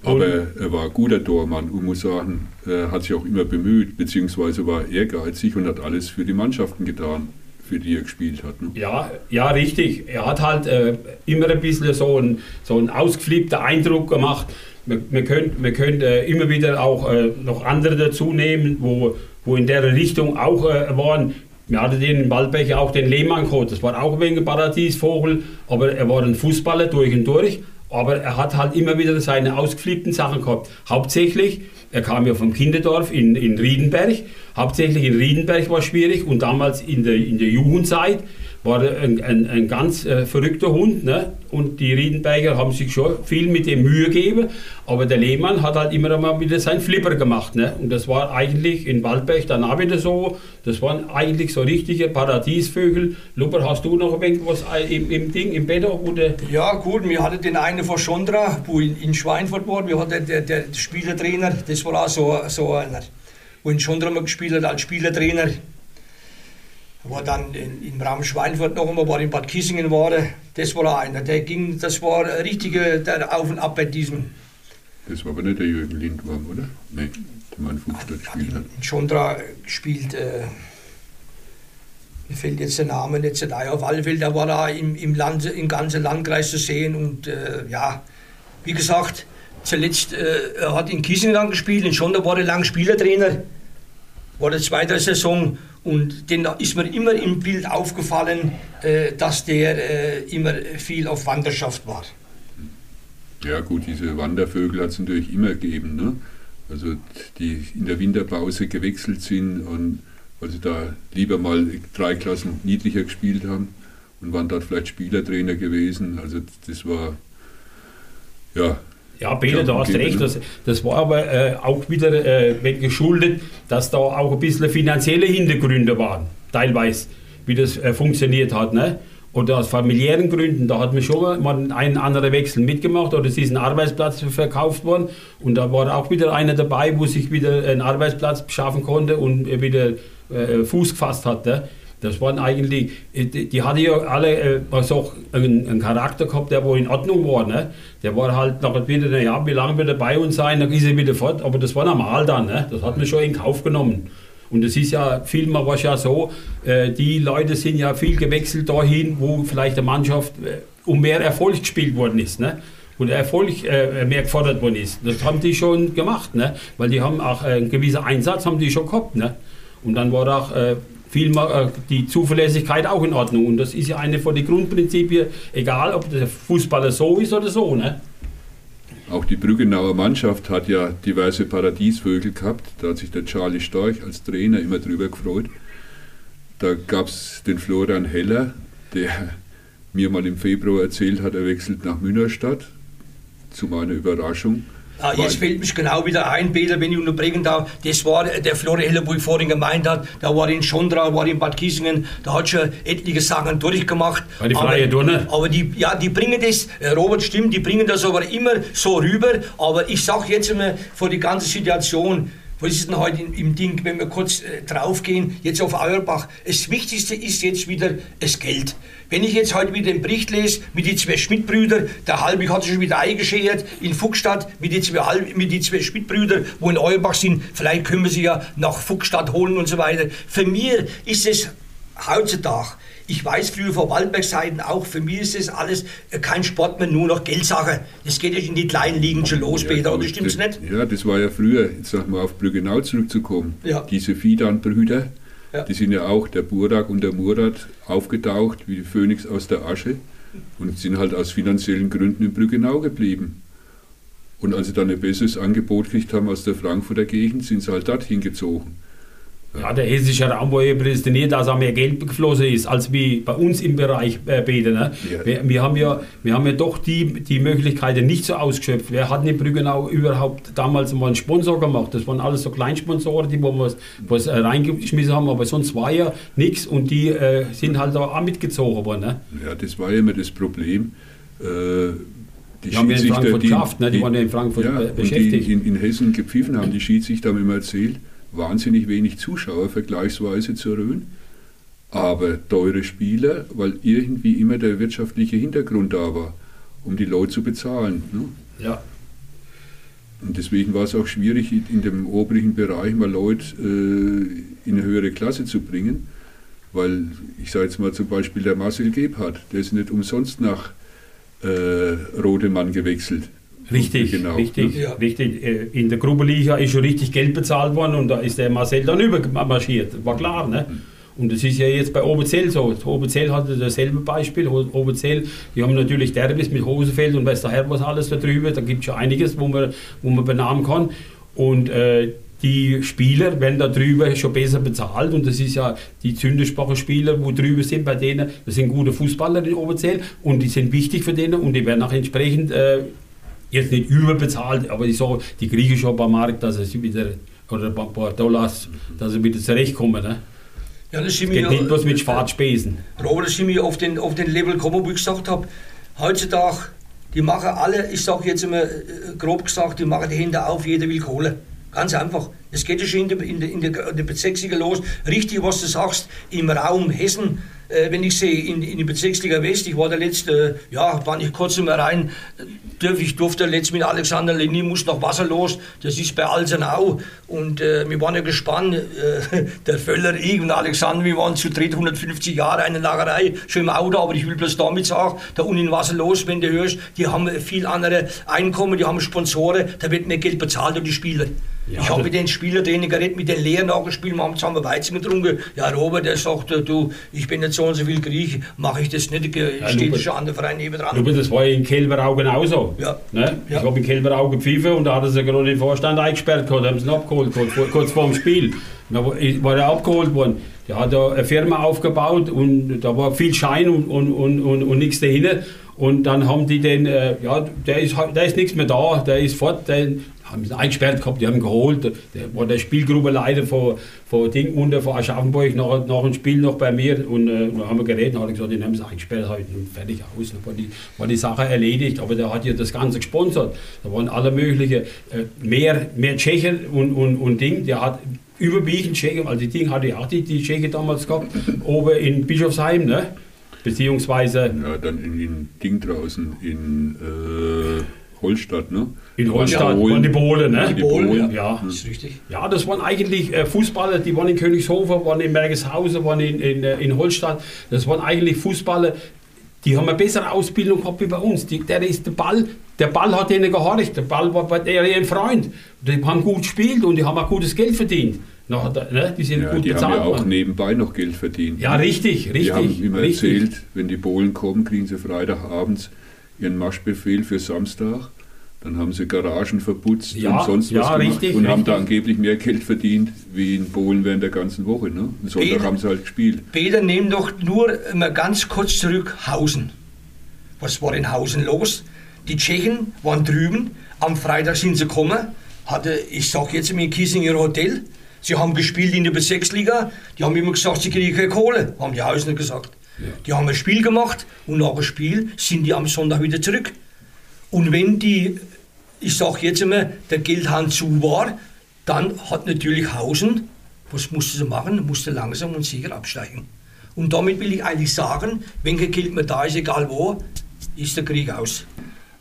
Aber er war ein guter Tormann und muss sagen, er hat sich auch immer bemüht, beziehungsweise war ehrgeizig und hat alles für die Mannschaften getan, für die er gespielt hat. Ne? Ja, ja, richtig. Er hat halt äh, immer ein bisschen so einen so einen ausgeflippten Eindruck gemacht. Wir, wir können, wir können äh, immer wieder auch äh, noch andere dazu nehmen, wo, wo in der Richtung auch äh, waren. Wir hatten den in Waldbecher auch den Lehmann gehabt. Das war auch ein wenig ein Paradiesvogel, aber er war ein Fußballer durch und durch. Aber er hat halt immer wieder seine ausgeflippten Sachen gehabt. Hauptsächlich, er kam ja vom Kinderdorf in, in Riedenberg. Hauptsächlich in Riedenberg war es schwierig und damals in der, in der Jugendzeit war ein, ein, ein ganz äh, verrückter Hund. Ne? Und die Riedenberger haben sich schon viel mit dem Mühe gegeben, aber der Lehmann hat halt immer mal wieder seinen Flipper gemacht. Ne? Und das war eigentlich in Waldberg dann auch wieder so. Das waren eigentlich so richtige Paradiesvögel. Lupper, hast du noch irgendwas im, im Ding, im Bett? Oder? Ja, gut, wir hatten den einen von Schondra, wo in, in Schweinfurt war. Wir hatten der, der Spielertrainer, das war auch so, so einer, wo in Schondra mal gespielt hat als Spielertrainer. War dann in, im Raum Schweinfurt noch einmal, war in Bad Kissingen war das war einer. Der ging, das war ein richtiger der Auf und Ab bei diesem. Das war aber nicht der Jürgen Lindwurm, oder? Nein, der mein Fußball gespielt hat. In Schondra gespielt. Äh, mir fällt jetzt der Name nicht so ein. Auf alle Fälle, da war er im, im, Land, im ganzen Landkreis zu sehen. Und äh, ja, wie gesagt, zuletzt äh, er hat in Kissingen gespielt. In Schondra war er lang Spielertrainer. War der zweite Saison. Und den ist mir immer im Bild aufgefallen, äh, dass der äh, immer viel auf Wanderschaft war. Ja gut, diese Wandervögel hat es natürlich immer gegeben. Ne? Also die in der Winterpause gewechselt sind und sie da lieber mal drei Klassen niedriger gespielt haben und waren dort vielleicht Spielertrainer gewesen. Also das war ja ja, Peter, du hast recht. Das, das war aber äh, auch wieder äh, geschuldet, dass da auch ein bisschen finanzielle Hintergründe waren, teilweise, wie das äh, funktioniert hat. Ne? Oder aus familiären Gründen, da hat man schon mal einen anderen Wechsel mitgemacht oder es ist ein Arbeitsplatz verkauft worden und da war auch wieder einer dabei, wo sich wieder einen Arbeitsplatz schaffen konnte und wieder äh, Fuß gefasst hat. Ne? Das waren eigentlich, äh, die, hatte ja alle äh, also auch einen, einen, Charakter gehabt, der wohl in Ordnung war. Ne? Der war halt nach wieder, naja, wie lange wird er bei uns sein, dann ist er wieder fort. Aber das war normal dann. Ne? Das hat man schon in Kauf genommen. Und es ist ja, vielmal war es ja so, äh, die Leute sind ja viel gewechselt dahin, wo vielleicht der Mannschaft um mehr Erfolg gespielt worden ist. Ne? und Erfolg äh, mehr gefordert worden ist. Das haben die schon gemacht, ne? weil die haben auch äh, einen gewissen Einsatz haben die schon gehabt. Ne? Und dann war auch äh, viel äh, die Zuverlässigkeit auch in Ordnung. Und das ist ja eine von den Grundprinzipien, egal ob der Fußballer so ist oder so. Ne? Auch die Brüggenauer Mannschaft hat ja diverse Paradiesvögel gehabt. Da hat sich der Charlie Storch als Trainer immer drüber gefreut. Da gab es den Florian Heller, der mir mal im Februar erzählt hat, er wechselt nach Münnerstadt. Zu meiner Überraschung. Ah, jetzt fällt mich genau wieder ein, Peter, wenn ich unterbrechen darf. Das war der wo ich vorhin gemeint habe. Da war in Schondra, war in Bad Kissingen, da hat schon etliche Sachen durchgemacht. War die freie Donner? Aber die, ja, die bringen das, äh, Robert stimmt, die bringen das aber immer so rüber. Aber ich sage jetzt einmal vor die ganze Situation, was ist denn heute im Ding, wenn wir kurz äh, draufgehen, jetzt auf Auerbach? Das Wichtigste ist jetzt wieder das Geld. Wenn ich jetzt heute wieder den Bericht lese mit den zwei Schmidt-Brüdern, der Halbig hat sich schon wieder eingeschert in Fuchsstadt mit den zwei, Halb, mit zwei Schmidt-Brüdern, wo in Auerbach sind, vielleicht können wir sie ja nach Fuchsstadt holen und so weiter. Für mich ist es heutzutage ich weiß früher vor Waldbergseiten auch, für mich ist das alles kein Sport mehr, nur noch Geldsache. Das geht ja in die kleinen Ligen schon los, ja, Peter, oder stimmt's nicht? Ja, das war ja früher, jetzt sag mal auf Brüggenau zurückzukommen. Ja. Diese Fidan-Brüder, ja. die sind ja auch, der Burak und der Murat, aufgetaucht wie die Phönix aus der Asche und sind halt aus finanziellen Gründen in Brüggenau geblieben. Und als sie dann ein besseres Angebot gekriegt haben aus der Frankfurter Gegend, sind sie halt dorthin gezogen. Ja, der hessische Raum war ja prädestiniert, dass auch mehr Geld geflossen ist, als wie bei uns im Bereich äh, Bäder. Ne? Ja. Wir, wir, haben ja, wir haben ja doch die, die Möglichkeiten nicht so ausgeschöpft. Wir hatten in Brüggenau überhaupt damals mal einen Sponsor gemacht. Das waren alles so Kleinsponsoren, die wo was, was äh, reingeschmissen haben, aber sonst war ja nichts und die äh, sind halt auch mitgezogen worden. Ne? Ja, das war ja immer das Problem. Äh, die, die haben ja in Frankfurt die, geschafft, ne? die, die, waren ja in Frankfurt ja, beschäftigt. die in, in Hessen gepfiffen haben, die Schiedsrichter haben immer erzählt, wahnsinnig wenig Zuschauer vergleichsweise zur Rhön, aber teure Spieler, weil irgendwie immer der wirtschaftliche Hintergrund da war, um die Leute zu bezahlen. Ne? Ja. Und deswegen war es auch schwierig, in dem oberen Bereich mal Leute äh, in eine höhere Klasse zu bringen, weil ich sage jetzt mal zum Beispiel der Marcel Gebhardt, der ist nicht umsonst nach äh, Rodemann gewechselt. Richtig, genau. richtig, ja. richtig. Äh, in der Gruppeliga ist schon richtig Geld bezahlt worden und da ist der Marcel dann übermarschiert. War klar, ne? Und das ist ja jetzt bei Oberzell so. Oberzell hatte dasselbe Beispiel. Oberzell, die haben natürlich Derbys mit Hosefeld und weiß der Herr was alles da drüber. Da gibt es schon einiges, wo man, wo man benamen kann. Und äh, die Spieler werden da drüber schon besser bezahlt und das ist ja die Zündersprache-Spieler, wo drüber sind bei denen, das sind gute Fußballer in Oberzell und die sind wichtig für denen und die werden auch entsprechend äh, jetzt nicht überbezahlt, aber ich sage, die kriege schon beim Markt, dass sie wieder, oder ein paar Dollars, dass sie wieder zurechtkommen. Ne? Ja, das, das geht nicht bloß mit Schwarzspesen. Robert, das wir auf den, auf den Level gekommen, wo ich gesagt habe, heutzutage, die machen alle, ich sage jetzt immer äh, grob gesagt, die machen die Hände auf, jeder will Kohle. Ganz einfach. Es geht ja schon in der, in der, in der, in der los. Richtig, was du sagst, im Raum Hessen äh, wenn ich sehe, in, in die Bezirksliga West, ich war der letzte, ja, war nicht kurz mal rein, dürf, ich durfte letzt mit Alexander Lenin, muss nach Wasser los, das ist bei Alsenau und äh, wir waren ja gespannt, äh, <laughs> der Völler, ich und Alexander, wir waren zu dritt 150 Jahre eine Lagerei, schon im Auto, aber ich will bloß damit sagen, da unten in Wasser los, wenn du hörst, die haben viel andere Einkommen, die haben Sponsoren, da wird mehr Geld bezahlt durch die Spieler. Ja, ich habe mit den Spielertrainer geredet, mit den Lehrern nachgespielt, wir haben zusammen Weizen getrunken. Ja, Robert, der sagt, du, ich bin jetzt so und so viel Griech, mache ich das nicht, ja, steht schon an der Verein neben dran. Aber das war in Kelberau genauso. Ja. Ne? Ja. Ich habe in Kelberau gepfiffen und da hat er sich gerade den Vorstand eingesperrt gehabt, haben sie ihn abgeholt, kurz, kurz vor dem Spiel. Da war er abgeholt worden. Der hat da eine Firma aufgebaut und da war viel Schein und, und, und, und, und nichts dahinter. Und dann haben die den, äh, ja, der ist, der ist nichts mehr da, der ist fort, der, haben sie eingesperrt gehabt, die haben geholt. Der war der Spielgruppenleiter von, von Ding unter, von Aschaffenburg, nach, nach dem Spiel noch bei mir. Und äh, dann haben wir geredet und hat gesagt, den haben sie eingesperrt heute und fertig aus. Dann war die, war die Sache erledigt. Aber der hat ja das Ganze gesponsert. Da waren alle möglichen, äh, mehr, mehr Tschechen und, und, und Ding. Der hat überwiegend Tschechen, also die Ding hatte ich auch die, die Tscheche damals gehabt, <laughs> oben in Bischofsheim, ne? beziehungsweise Ja, dann in, in Ding draußen, in äh, Holstadt, ne? In Holstein, waren die Polen. Ne? Die Polen, ja. Das ist richtig. Ja, das waren eigentlich äh, Fußballer, die waren in Königshofen, waren in Mergeshausen, waren in, in, äh, in Holstein. Das waren eigentlich Fußballer, die haben eine bessere Ausbildung gehabt wie bei uns. Die, der ist der Ball, der Ball hat denen gehorcht, der Ball war bei der ein Freund. Die haben gut gespielt und die haben auch gutes Geld verdient. Na, da, ne? Die sind Ja, gut die haben bezahlt ja auch worden. nebenbei noch Geld verdient. Ja, richtig, richtig. Die haben immer richtig. erzählt, wenn die Polen kommen, kriegen sie Freitagabends ihren Marschbefehl für Samstag. Dann haben sie Garagen verputzt Ja, und sonst ja, was gemacht richtig, und haben da richtig. angeblich mehr Geld verdient wie in Polen während der ganzen Woche. Ne? Am Sonntag Peter- haben sie halt gespielt. Peter, nehmen doch nur mal ganz kurz zurück Hausen. Was war in Hausen los? Die Tschechen waren drüben, am Freitag sind sie gekommen, hatte, ich sag jetzt im Kiesinger Hotel, sie haben gespielt in der Bezirksliga, die haben immer gesagt, sie kriegen keine Kohle, haben die Hausener gesagt. Die haben ein Spiel gemacht und nach dem Spiel sind die am Sonntag wieder zurück. Und wenn die, ich sag jetzt immer, der Geldhahn zu war, dann hat natürlich Hausen, was musste sie machen? Musste langsam und sicher absteigen. Und damit will ich eigentlich sagen, wenn kein Geld mehr da ist, egal wo, ist der Krieg aus.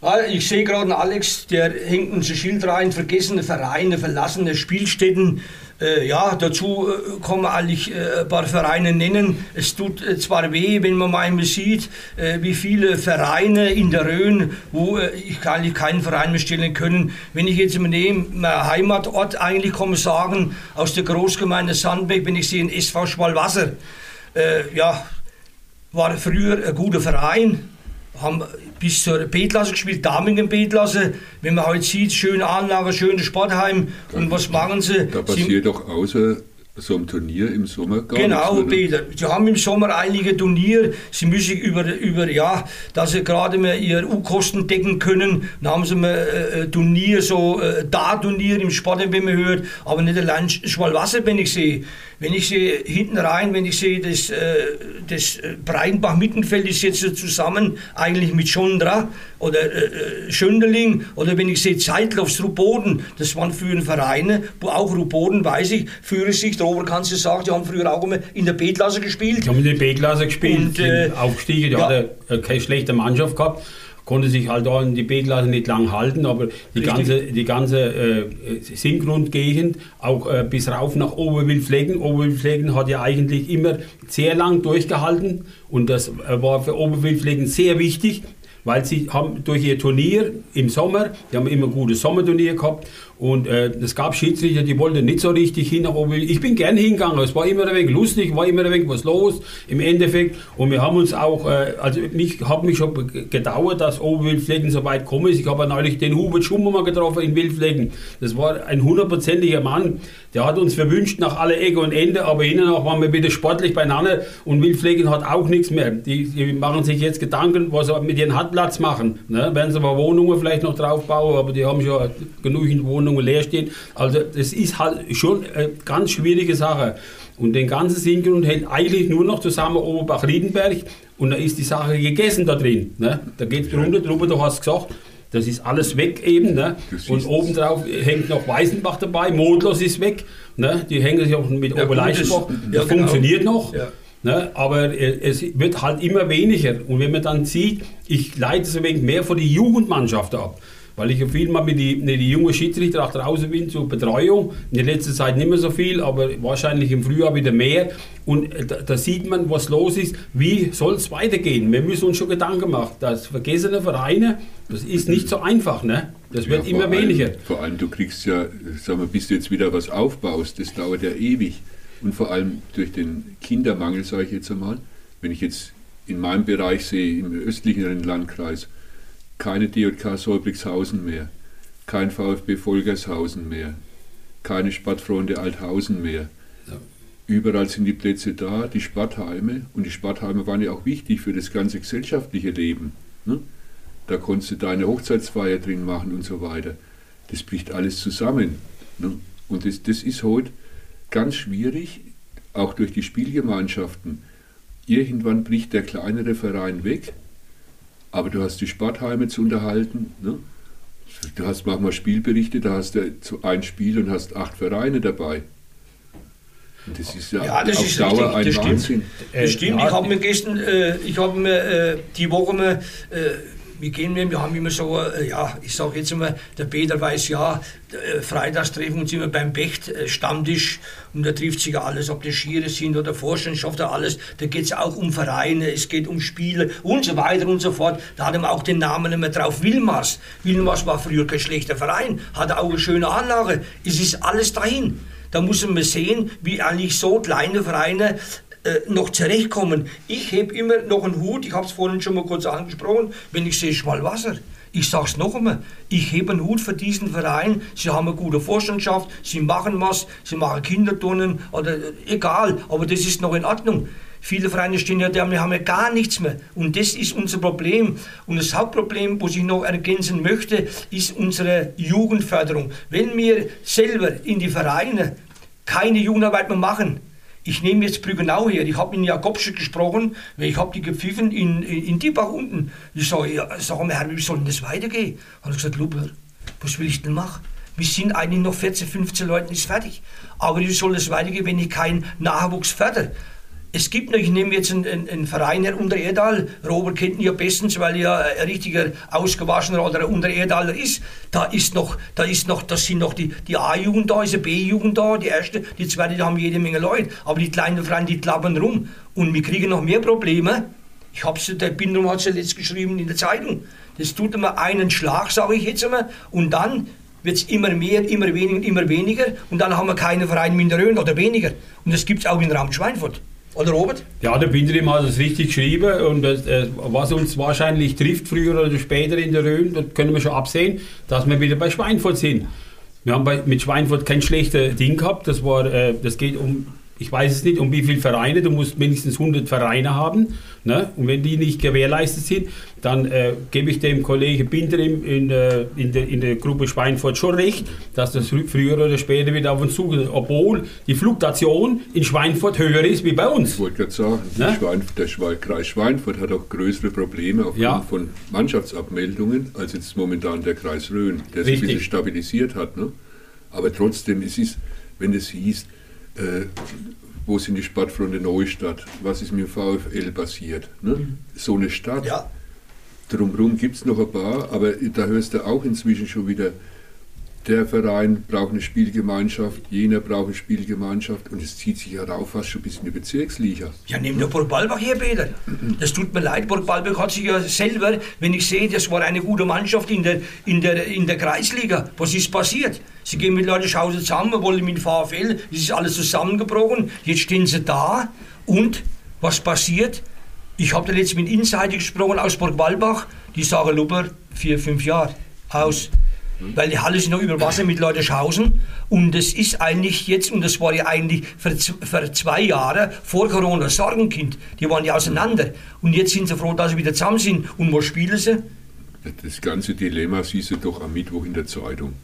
Ja, ich sehe gerade einen Alex, der hängt uns ein Schild rein, vergessene Vereine, verlassene Spielstätten. Äh, ja, dazu äh, kann eigentlich äh, ein paar Vereine nennen. Es tut äh, zwar weh, wenn man mal sieht, äh, wie viele Vereine in der Rhön, wo äh, ich eigentlich keinen Verein mehr stellen können. Wenn ich jetzt nehme, mein Heimatort eigentlich man sagen, aus der Großgemeinde Sandbeck, wenn ich sehe, ein SV Schwalwasser, äh, ja, war früher ein guter Verein, haben bis zur B-Klasse gespielt, Damingen B-Klasse. Wenn man heute sieht, schöne Anlage, schönes Sportheim. Und was machen sie? Da Sie- passiert doch außer so einem Turnier im Sommer gar Genau, ne? Peter. Sie haben im Sommer einige Turnier. Sie müssen über, über ja, dass sie gerade mal ihre U-Kosten decken können. Dann haben sie mal äh, äh, Turnier, so äh, Da-Turnier im Sport, wenn man hört. Aber nicht allein Sch- Schwalwasser, wenn ich sehe. Wenn ich sehe hinten rein, wenn ich sehe, das, äh, das äh, Breitenbach-Mittenfeld ist jetzt so zusammen eigentlich mit Schondra oder äh, äh, Schönderling oder wenn ich sehe Zeitlauf, Ruboden, das waren früher Vereine, wo auch Ruboden, weiß ich, führe sich, der Oberkanzler sagt, die haben früher auch immer in der B-Klasse gespielt. Die haben in der B-Klasse gespielt, Und, äh, aufgestiegen, die ja. hatte äh, keine schlechte Mannschaft gehabt, konnte sich halt da in die B-Klasse nicht lang halten, aber die Richtig. ganze, die ganze äh, Sinkgrundgegend, auch äh, bis rauf nach Oberwildflecken. Oberwildflecken hat ja eigentlich immer sehr lang durchgehalten und das äh, war für Oberwildflecken sehr wichtig, weil sie haben durch ihr Turnier im Sommer, die haben immer ein gutes Sommerturnier gehabt und äh, es gab Schiedsrichter, die wollten nicht so richtig hin Oberwil. Ich bin gern hingegangen, es war immer ein wenig lustig, war immer ein wenig was los im Endeffekt und wir haben uns auch, äh, also mich hat mich schon ge- gedauert, dass Oberwildflecken so weit gekommen ist. Ich habe neulich den Hubert Schummer getroffen in Wildflecken. Das war ein hundertprozentiger Mann, der hat uns verwünscht nach alle Ecke und Ende, aber innen auch waren wir wieder sportlich beieinander und Wildflecken hat auch nichts mehr. Die, die machen sich jetzt Gedanken, was sie mit ihren Hartplatz machen. Ne? Werden sie mal Wohnungen vielleicht noch draufbauen, aber die haben schon genügend Wohnungen leer stehen. Also das ist halt schon eine ganz schwierige Sache. Und den ganzen Sinkgrund hält eigentlich nur noch zusammen Oberbach-Riedenberg und da ist die Sache gegessen da drin. Ne? Da geht es drunter, drüber, du hast gesagt, das ist alles weg eben. Ne? Und obendrauf hängt noch Weißenbach dabei, Modlos ist weg. Ne? Die hängen sich auch mit Ja, Oberleichenbach. Das ja, genau. funktioniert noch. Ja. Ne? Aber äh, es wird halt immer weniger. Und wenn man dann sieht, ich leite es ein wenig mehr von die Jugendmannschaft ab. Weil ich ja viel mal mit mit die jungen Schiedsrichter auch draußen bin zur Betreuung. In der letzten Zeit nicht mehr so viel, aber wahrscheinlich im Frühjahr wieder mehr. Und äh, da, da sieht man, was los ist. Wie soll es weitergehen? Wir müssen uns schon Gedanken machen. Das vergessene Vereine, das ist nicht so einfach. Ne? Das wird Ja, immer allem- weniger. Vor allem, du kriegst ja, sag mal, bis du jetzt wieder was aufbaust, das dauert ja ewig. Und vor allem durch den Kindermangel, sage ich jetzt einmal, wenn ich jetzt in meinem Bereich sehe, im östlichen Landkreis, keine DJK Solbrigshausen mehr, kein VfB Volgershausen mehr, keine Sportfreunde Althausen mehr. Überall sind die Plätze da, die Sportheime. Und die Sportheime waren ja auch wichtig für das ganze gesellschaftliche Leben. Ne? Da konntest du deine Hochzeitsfeier drin machen und so weiter. Das bricht alles zusammen. Ne? Und das, das ist heute ganz schwierig, auch durch die Spielgemeinschaften. Irgendwann bricht der kleinere Verein weg, aber du hast die Sportheime zu unterhalten. Ne? Du hast manchmal Spielberichte, da hast du ein Spiel und hast acht Vereine dabei. Das ist ja, Ja, das auf ist Dauer richtig, das ein stimmt. Wahnsinn. Das stimmt, ich habe mir gestern, äh, ich habe mir äh, die Woche mal, äh, wie gehen wir, wir haben immer so, äh, ja, ich sage jetzt immer, der Peter weiß ja, äh, freitags treffen wir uns immer beim Becht, äh, Stammtisch, und da trifft sich ja alles, ob das Schiere sind oder Vorstandschaft oder alles, da geht es auch um Vereine, es geht um Spiele und so weiter und so fort. Da hat er auch den Namen immer drauf, Wilmars. Wilmars war früher kein schlechter Verein, hatte auch eine schöne Anlage, es ist alles dahin. Da muss man sehen, wie eigentlich so kleine Vereine äh, noch zurechtkommen. Ich heb immer noch einen Hut, ich habe es vorhin schon mal kurz angesprochen, wenn ich sehe Schwalwasser. Ich sage es noch einmal, ich hebe einen Hut für diesen Verein. Sie haben eine gute Vorstandschaft, sie machen was, sie machen Kinderturnen oder äh, egal, aber das ist noch in Ordnung. Viele Vereine stehen ja da, wir haben ja gar nichts mehr. Und das ist unser Problem. Und das Hauptproblem, was ich noch ergänzen möchte, ist unsere Jugendförderung. Wenn wir selber in die Vereine keine Jugendarbeit mehr machen, ich nehme jetzt Brüggenau her, ich habe in Jakobsche gesprochen, weil ich habe die gepfiffen in, in, in Diebach unten. Ich sage, ja, sag mal, Herr, wie soll denn das weitergehen? Hat er gesagt, Luper, was will ich denn machen? Wir sind eigentlich noch 14, 15 Leute, ist fertig. Aber wie soll das weitergehen, wenn ich keinen Nachwuchs fördere? Es gibt noch, ich nehme jetzt einen, einen, einen Verein her, Untererdal. Robert kennt ihn ja bestens, weil er ja ein richtiger ausgewaschener oder Untererdaler ist. Da ist noch, da ist noch, das sind noch die, die A-Jugend da, ist B-Jugend da, die erste, die zweite, da haben jede Menge Leute. Aber die kleinen Vereine, die klappern rum. Und wir kriegen noch mehr Probleme. Ich hab's, der Bindung hat es ja letzt geschrieben in der Zeitung. Das tut immer einen Schlag, sage ich jetzt einmal. Und dann wird es immer mehr, immer weniger, immer weniger. Und dann haben wir keine Vereine mehr in der Rhön oder weniger. Und das gibt es auch in Raum Schweinfurt. Oder Robert? Ja, der Binderim hat es richtig geschrieben und äh, was uns wahrscheinlich trifft, früher oder später in der Rhön, das können wir schon absehen, dass wir wieder bei Schweinfurt sind. Wir haben bei, mit Schweinfurt kein schlechtes Ding gehabt, das, war, äh, das geht um, ich weiß es nicht, um wie viele Vereine, du musst mindestens 100 Vereine haben ne? und wenn die nicht gewährleistet sind, dann äh, gebe ich dem Kollegen Binderim in, äh, in, der, in der Gruppe Schweinfurt schon recht, dass das früher oder später wieder auf uns zugeht, obwohl die Fluktuation in Schweinfurt höher ist wie bei uns. Ich wollte gerade sagen, Ne? Der Schwe Kreis Schweinfurt hat auch größere Probleme aufgrund Ja. von Mannschaftsabmeldungen als jetzt momentan der Kreis Rhön, der sich ein Richtig. bisschen stabilisiert hat. Ne? Aber trotzdem, es ist, wenn es hieß, äh, wo sind die Sportfreunde Neustadt, was ist mit dem VfL passiert? Ne? So eine Stadt. Ja. Drumherum gibt es noch ein paar, aber da hörst du auch inzwischen schon wieder, der Verein braucht eine Spielgemeinschaft, jener braucht eine Spielgemeinschaft und es zieht sich ja rauf fast schon bis in die Bezirksliga. Ja, nimm nur Burg Balbach her, Peter. Das tut mir leid, Burg Balbach hat sich ja selber, wenn ich sehe, das war eine gute Mannschaft in der, in der, in der Kreisliga. Was ist passiert? Sie gehen mit Leuten Schause zusammen, wollen mit dem VfL, es ist alles zusammengebrochen. Jetzt stehen sie da und was passiert? Ich habe da jetzt mit Insider gesprochen aus Burg Balbach, die sagen, Luper, vier, fünf Jahre, aus. Weil die Halle ist noch über Wasser mit Leuteschhausen und es ist eigentlich jetzt, und das war ja eigentlich für, für zwei Jahre vor Corona Sorgenkind, die waren ja auseinander und jetzt sind sie froh, dass sie wieder zusammen sind und wo spielen sie? Das ganze Dilemma siehst du doch am Mittwoch in der Zeitung.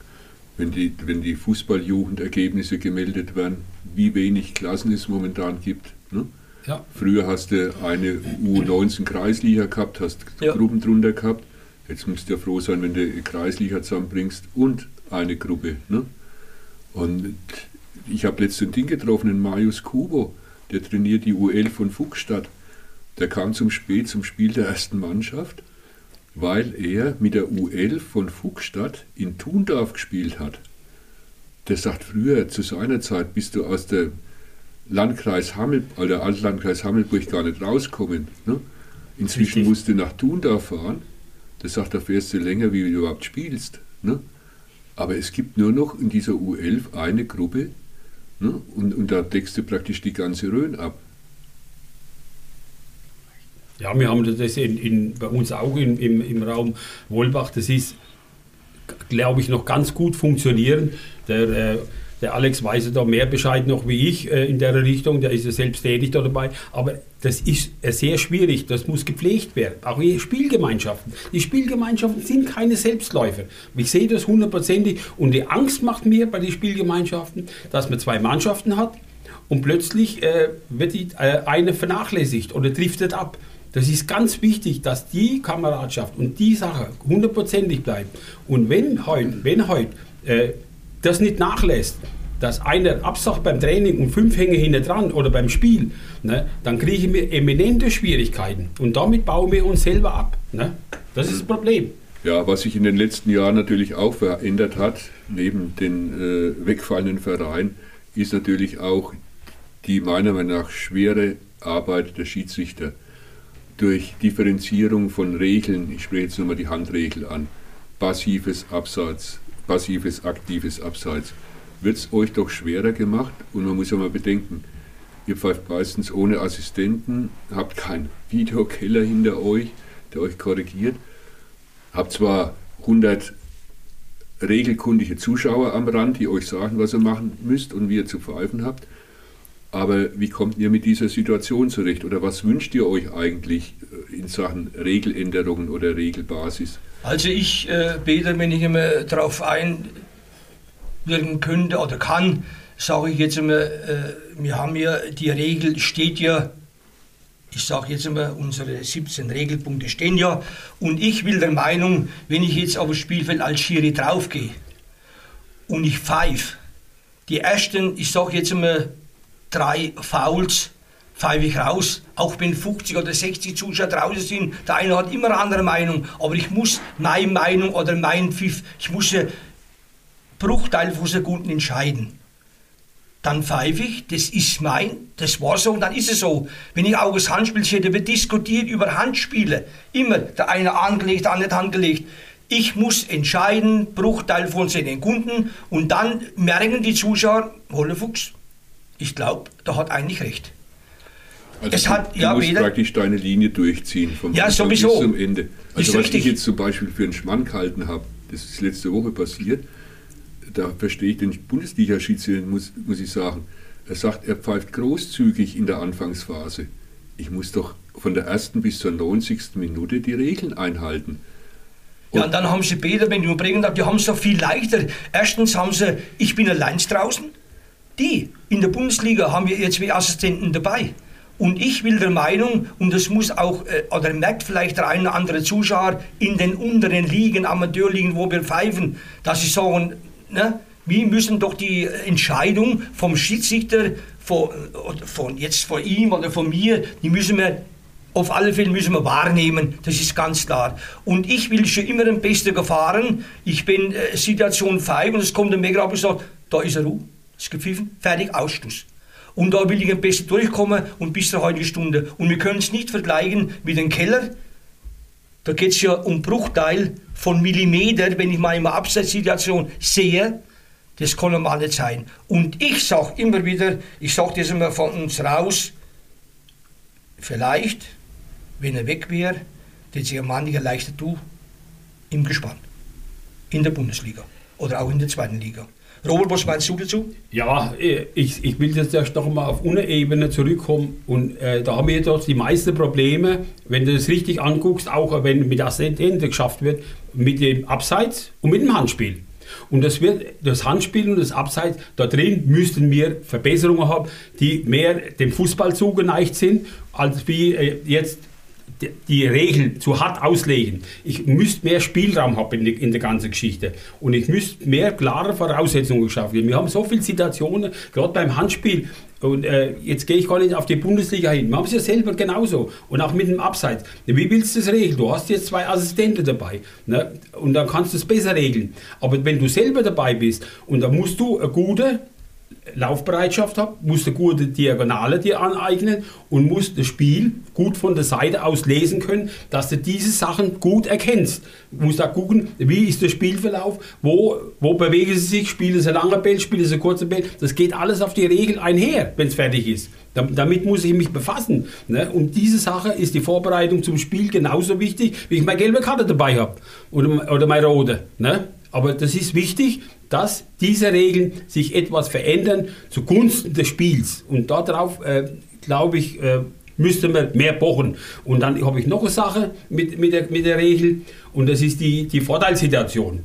Wenn die, wenn die Fußballjugendergebnisse gemeldet werden, wie wenig Klassen es momentan gibt. Ne? Ja. Früher hast du eine U19 Kreisliga gehabt, hast Ja. Gruppen drunter gehabt. Jetzt musst du ja froh sein, wenn du Kreisliga zusammenbringst und eine Gruppe. Ne? Und ich habe letztens ein Ding getroffen, den Marius Kubo, der trainiert die U11 von Fuchsstadt. Der kam zum Spiel, zum Spiel der ersten Mannschaft, weil er mit der U11 von Fuchsstadt in Thundorf gespielt hat. Der sagt früher, zu seiner Zeit, bist du aus der Landkreis Hammel, oder Altlandkreis Hammelburg gar nicht rauskommen. Ne? Inzwischen Richtig. musst du nach Thundorf fahren. Das sagt, da fährst du länger, wie du überhaupt spielst. Ne? Aber es gibt nur noch in dieser U11 eine Gruppe ne? und, und da deckst du praktisch die ganze Rhön ab. Ja, wir haben das in, in, bei uns auch in, im, im Raum Wolbach. Das ist, glaube ich, noch ganz gut funktionieren. Der, äh, der Alex weiß da mehr Bescheid noch wie ich äh, in der Richtung. Der ist ja selbst tätig da dabei. Aber das ist äh, sehr schwierig. Das muss gepflegt werden. Auch die Spielgemeinschaften. Die Spielgemeinschaften sind keine Selbstläufer. Ich sehe das hundertprozentig. Und die Angst macht mir bei den Spielgemeinschaften, dass man zwei Mannschaften hat und plötzlich äh, wird die, äh, eine vernachlässigt oder driftet ab. Das ist ganz wichtig, dass die Kameradschaft und die Sache hundertprozentig bleibt. Und wenn heute, wenn heute äh, das nicht nachlässt, dass einer absagt beim Training und fünf hängen hinter dran oder beim Spiel, ne, dann kriegen wir eminente Schwierigkeiten. Und damit bauen wir uns selber ab. Ne? Das ist das Problem. Ja, was sich in den letzten Jahren natürlich auch verändert hat, neben den äh, wegfallenden Vereinen, ist natürlich auch die meiner Meinung nach schwere Arbeit der Schiedsrichter durch Differenzierung von Regeln, ich spreche jetzt nur mal die Handregel an, passives Abseits, passives, aktives Abseits, wird es euch doch schwerer gemacht? Und man muss ja mal bedenken, ihr pfeift meistens ohne Assistenten, habt keinen Videokeller hinter euch, der euch korrigiert, habt zwar 100 regelkundige Zuschauer am Rand, die euch sagen, was ihr machen müsst und wie ihr zu pfeifen habt, aber wie kommt ihr mit dieser Situation zurecht oder was wünscht ihr euch eigentlich äh, in Sachen Regeländerungen oder Regelbasis? Also ich, äh, wenn ich immer darauf einwirken könnte oder kann, sage ich jetzt immer, äh, wir haben ja, die Regel steht ja, ich sage jetzt immer, unsere 17 Regelpunkte stehen ja und ich will der Meinung, wenn ich jetzt auf das Spielfeld als Schiri draufgehe und ich pfeife, die ersten, ich sage jetzt immer, drei Fouls pfeife ich raus, auch wenn 50 oder 60 Zuschauer draußen sind. Der eine hat immer eine andere Meinung, aber ich muss meine Meinung oder mein Pfiff, ich muss ja Bruchteil von Sekunden entscheiden. Dann pfeife ich, das ist mein, das war so und dann ist es so. Wenn ich auch das Handspiel sehe, da wird diskutiert über Handspiele. Immer, der eine angelegt, der andere angelegt. Ich muss entscheiden, Bruchteil von Sekunden und dann merken die Zuschauer, Hollefuchs, ich glaube, da hat eigentlich recht. Also es du, hat, du ja, musst weder, praktisch deine Linie durchziehen, vom ja, Anfang sowieso. bis zum Ende. Also was richtig. ich jetzt zum Beispiel für einen Schmann gehalten habe, das ist letzte Woche passiert, da verstehe ich den Bundesliga-Schiedsrichter, muss, muss ich sagen. Er sagt, er pfeift großzügig in der Anfangsphase. Ich muss doch von der ersten bis zur 90. Minute die Regeln einhalten. Und ja, und dann haben sie Peter, wenn ich überbringen darf, die haben es doch viel leichter. Erstens haben sie, ich bin allein draußen. Die in der Bundesliga haben wir jetzt zwei Assistenten dabei. Und ich will der Meinung, und das muss auch, äh, oder merkt vielleicht der eine oder andere Zuschauer in den unteren Ligen, Amateurligen, wo wir pfeifen, dass sie sagen, ne, wir müssen doch die Entscheidung vom Schiedsrichter, von, von jetzt von ihm oder von mir, die müssen wir auf alle Fälle müssen wir wahrnehmen, das ist ganz klar. Und ich will schon immer den Besten gefahren. Ich bin äh, Situation 5 und es kommt ein Mega und sagt, da ist er Ruhe ist gepfiffen, fertig, Ausschluss. Und da will ich ein bisschen durchkommen und bis zur heutigen Stunde. Und wir können es nicht vergleichen mit dem Keller. Da geht es ja um Bruchteil von Millimeter, wenn ich mal in einer Abseitssituation sehe. Das kann normal nicht sein. Und ich sage immer wieder, ich sage das immer von uns raus, vielleicht, wenn er weg wäre, hätte sich ein mancher leichter tun im Gespann. In der Bundesliga oder auch in der zweiten Liga. Robert, was meinst du dazu? Ja, äh, ich, ich will jetzt erst noch mal auf Ebene zurückkommen. Und äh, da haben wir doch die meisten Probleme, wenn du das richtig anguckst, auch wenn mit Assistenten geschafft wird, mit dem Abseits und mit dem Handspiel. Und das, wird, das Handspiel und das Abseits, da drin müssten wir Verbesserungen haben, die mehr dem Fußball zugeneigt sind, als wie äh, jetzt die Regeln zu hart auslegen. Ich müsste mehr Spielraum haben in, in der ganzen Geschichte. Und ich müsste mehr klare Voraussetzungen geschaffen Wir haben so viele Situationen, gerade beim Handspiel, und äh, jetzt gehe ich gar nicht auf die Bundesliga hin. Wir haben es ja selber genauso. Und auch mit dem Abseits. Wie willst du das regeln? Du hast jetzt zwei Assistenten dabei. Ne? Und dann kannst du es besser regeln. Aber wenn du selber dabei bist und da musst du eine gute Laufbereitschaft habe, muss eine gute Diagonale dir aneignen und muss das Spiel gut von der Seite aus lesen können, dass du diese Sachen gut erkennst. Du musst auch gucken, wie ist der Spielverlauf, wo, wo bewegen sie sich, spielen sie lange Ball, spielen sie kurze Ball. Das geht alles auf die Regel einher, wenn es fertig ist. Damit muss ich mich befassen. Ne? Und diese Sache ist die Vorbereitung zum Spiel genauso wichtig, wie ich meine gelbe Karte dabei habe oder, oder meine rote. Ne? Aber das ist wichtig, dass diese Regeln sich etwas verändern zugunsten des Spiels. Und darauf, äh, glaube ich, äh, müsste man mehr pochen. Und dann habe ich noch eine Sache mit, mit, der, mit der Regel und das ist die, die Vorteilssituation.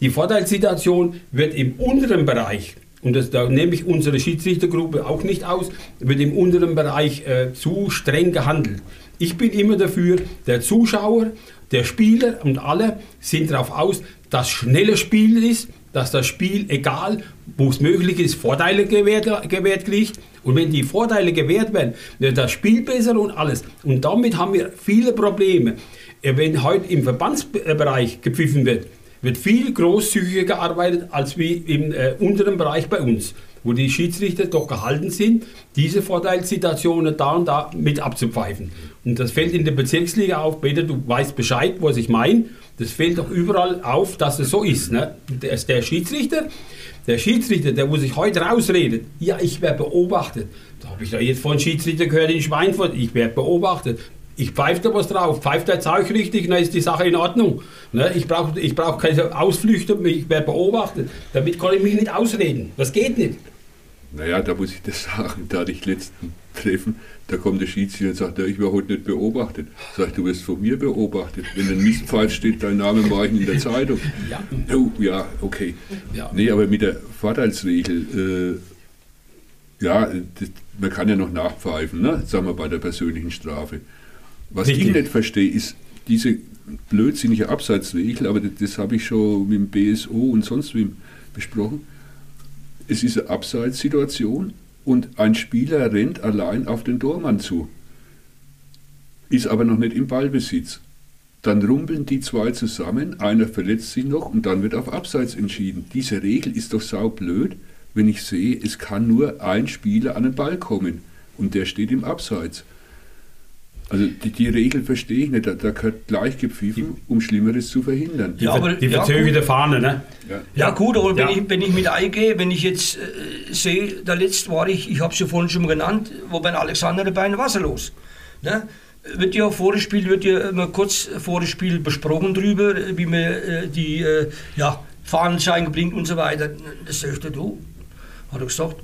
Die Vorteilssituation wird im unteren Bereich, und das, da nehme ich unsere Schiedsrichtergruppe auch nicht aus, wird im unteren Bereich äh, zu streng gehandelt. Ich bin immer dafür, der Zuschauer, der Spieler und alle sind darauf aus, dass schnelles Spiel ist, dass das Spiel, egal wo es möglich ist, Vorteile gewährt, gewährt kriegt. Und wenn die Vorteile gewährt werden, wird das Spiel besser und alles. Und damit haben wir viele Probleme. Wenn heute im Verbandsbereich gepfiffen wird, wird viel großzügiger gearbeitet als wie im äh, unteren Bereich bei uns, wo die Schiedsrichter doch gehalten sind, diese Vorteilssituationen da und da mit abzupfeifen. Und das fällt in der Bezirksliga auf, Peter, du weißt Bescheid, was ich meine. Das fällt doch überall auf, dass es so ist. Ne? Der, der Schiedsrichter, der Schiedsrichter, der wo sich heute rausredet, ja, ich werde beobachtet. Da habe ich da jetzt von Schiedsrichter gehört in Schweinfurt, ich werde beobachtet. Ich pfeife da was drauf, pfeift der Zeug richtig, dann ist die Sache in Ordnung. Ne? Ich brauche ich brauch keine Ausflüchte, ich werde beobachtet. Damit kann ich mich nicht ausreden. Das geht nicht. Naja, da muss ich das <laughs> sagen, da hatte ich letzten Treffen, da kommt der Schiedsrichter und sagt, ja, ich war heute nicht beobachtet. Sag ich, du wirst von mir beobachtet. Wenn ein Mistpfeif steht, dein Name mache ich in der Zeitung. Ja, oh, ja okay. Ja. Nee, aber mit der Vorteilsregel, äh, ja, das, man kann ja noch nachpfeifen, ne? sagen wir bei der persönlichen Strafe. Was Richtig. ich nicht verstehe, ist diese blödsinnige Abseitsregel, aber das, das habe ich schon mit dem BSO und sonst wem besprochen. Es ist eine Abseitssituation und ein Spieler rennt allein auf den Tormann zu, ist aber noch nicht im Ballbesitz. Dann rumpeln die zwei zusammen, einer verletzt sich noch und dann wird auf Abseits entschieden. Diese Regel ist doch saublöd, wenn ich sehe, es kann nur ein Spieler an den Ball kommen und der steht im Abseits. Also die, die, Regel verstehe ich nicht, da, da gehört gleich gepfiffen, um Schlimmeres zu verhindern. Ja, aber, die verzögerte ja, Fahne, ne? Ja, ja gut, aber wenn, ich, wenn ich mit eingehe, wenn ich jetzt äh, sehe, da letzt war ich, ich habe es ja vorhin schon mal genannt, wo bei Alexander dabei ein Wasser los. Ne? Wird ja vor dem Spiel, wird ja immer kurz vor dem Spiel besprochen drüber, wie man äh, die äh, ja, Fahnenschein bringt und so weiter. Das sagte du, hat er gesagt,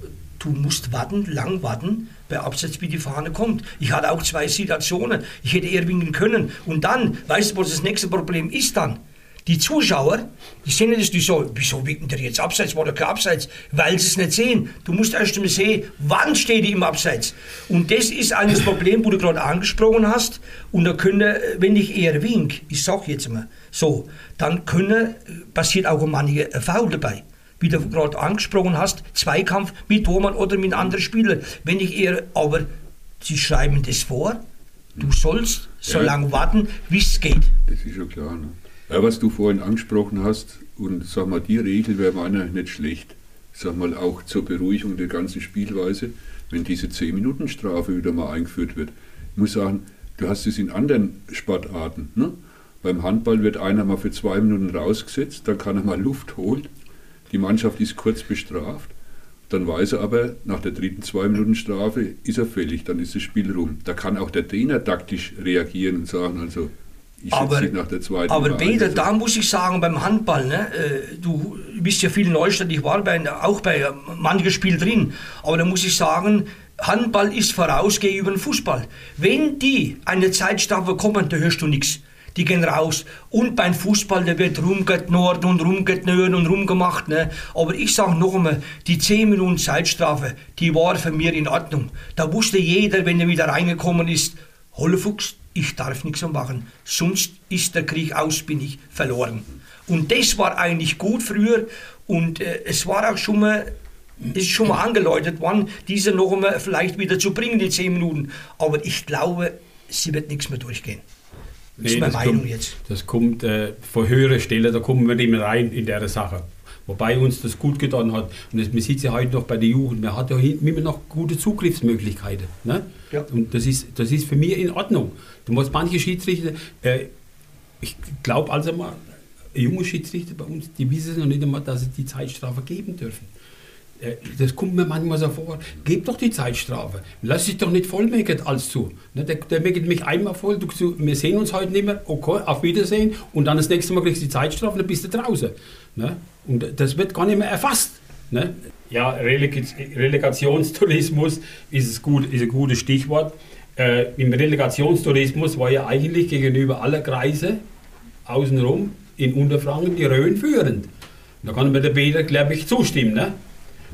du musst warten, lang warten, bei Absatz, wie die Fahne kommt. Ich hatte auch zwei Situationen. Ich hätte eher winken können. Und dann, weißt du, was das nächste Problem ist dann? Die Zuschauer, die sehen das, die so, wieso winken der jetzt abseits, war der kein Abseits? Weil sie es nicht sehen. Du musst erst einmal sehen, wann steht die im Abseits. Und das ist eines <laughs> Problem, wo du gerade angesprochen hast. Und da können, wenn ich eher wink, ich sag jetzt mal so, dann können, passiert auch manche Foul dabei wie du gerade angesprochen hast, Zweikampf mit Tormann oder mit anderen Spielern. Wenn ich eher, aber sie schreiben das vor, du sollst so ja. lange warten, wie es geht. Das ist schon klar. Ne? Ja, was du vorhin angesprochen hast, und sag mal, die Regel wäre meiner nicht schlecht. Sag mal, auch zur Beruhigung der ganzen Spielweise, wenn diese 10-Minuten-Strafe wieder mal eingeführt wird. Ich muss sagen, du hast es in anderen Sportarten. Ne? Beim Handball wird einer mal für zwei Minuten rausgesetzt, dann kann er mal Luft holen die Mannschaft ist kurz bestraft, dann weiß er aber, nach der dritten Zwei-Minuten-Strafe ist er fällig, dann ist das Spiel rum. Da kann auch der Trainer taktisch reagieren und sagen, also ich aber, nach der zweiten aber Peter, da muss ich sagen, beim Handball, ne, äh, du bist ja viel Neustadt, ich war bei, auch bei manchen Spielen drin, aber da muss ich sagen, Handball ist voraus gegenüber Fußball. Wenn die eine Zeitstrafe kommen, da hörst du nichts die gehen raus. Und beim Fußball, der wird rumgenorden und rumgenören und rumgemacht. Ne? Aber ich sage noch einmal, die 10 Minuten Zeitstrafe, die war für mich in Ordnung. Da wusste jeder, wenn er wieder reingekommen ist, Hollefuchs, ich darf nichts mehr machen. Sonst ist der Krieg aus, bin ich verloren. Und das war eigentlich gut früher. Und äh, es war auch schon mal ist schon mal angeläutet worden, diese noch einmal vielleicht wieder zu bringen, die 10 Minuten. Aber ich glaube, sie wird nichts mehr durchgehen. Das nee, ist meine Meinung kommt, jetzt. Das kommt äh, von höherer Stelle, da kommen wir nicht mehr rein in der Sache. Wobei uns das gut getan hat. Und das, man sieht ja heute noch bei der Jugend, man hat ja immer noch gute Zugriffsmöglichkeiten. Ne? Ja. Und das ist, das ist für mich in Ordnung. Du musst manche Schiedsrichter, äh, ich glaube also mal, junge Schiedsrichter bei uns, die wissen noch nicht einmal, dass sie die Zeitstrafe geben dürfen. Äh, das kommt mir manchmal so vor, gib doch die Zeitstrafe. Lass dich doch nicht vollmeckern als zu. Ne, der, der meckert mich einmal voll, du, wir sehen uns heute nicht mehr, okay, auf Wiedersehen und dann das nächste Mal kriegst du die Zeitstrafe und dann bist du draußen. Ne? Und das wird gar nicht mehr erfasst. Ne? Ja, Releg Relegationstourismus ist, gut, ist ein gutes Stichwort. Äh, Im Relegationstourismus war ja eigentlich gegenüber aller Kreise außenrum in Unterfranken die Rhön führend. Da kann mir der Peter, glaube ich, zustimmen. Ne?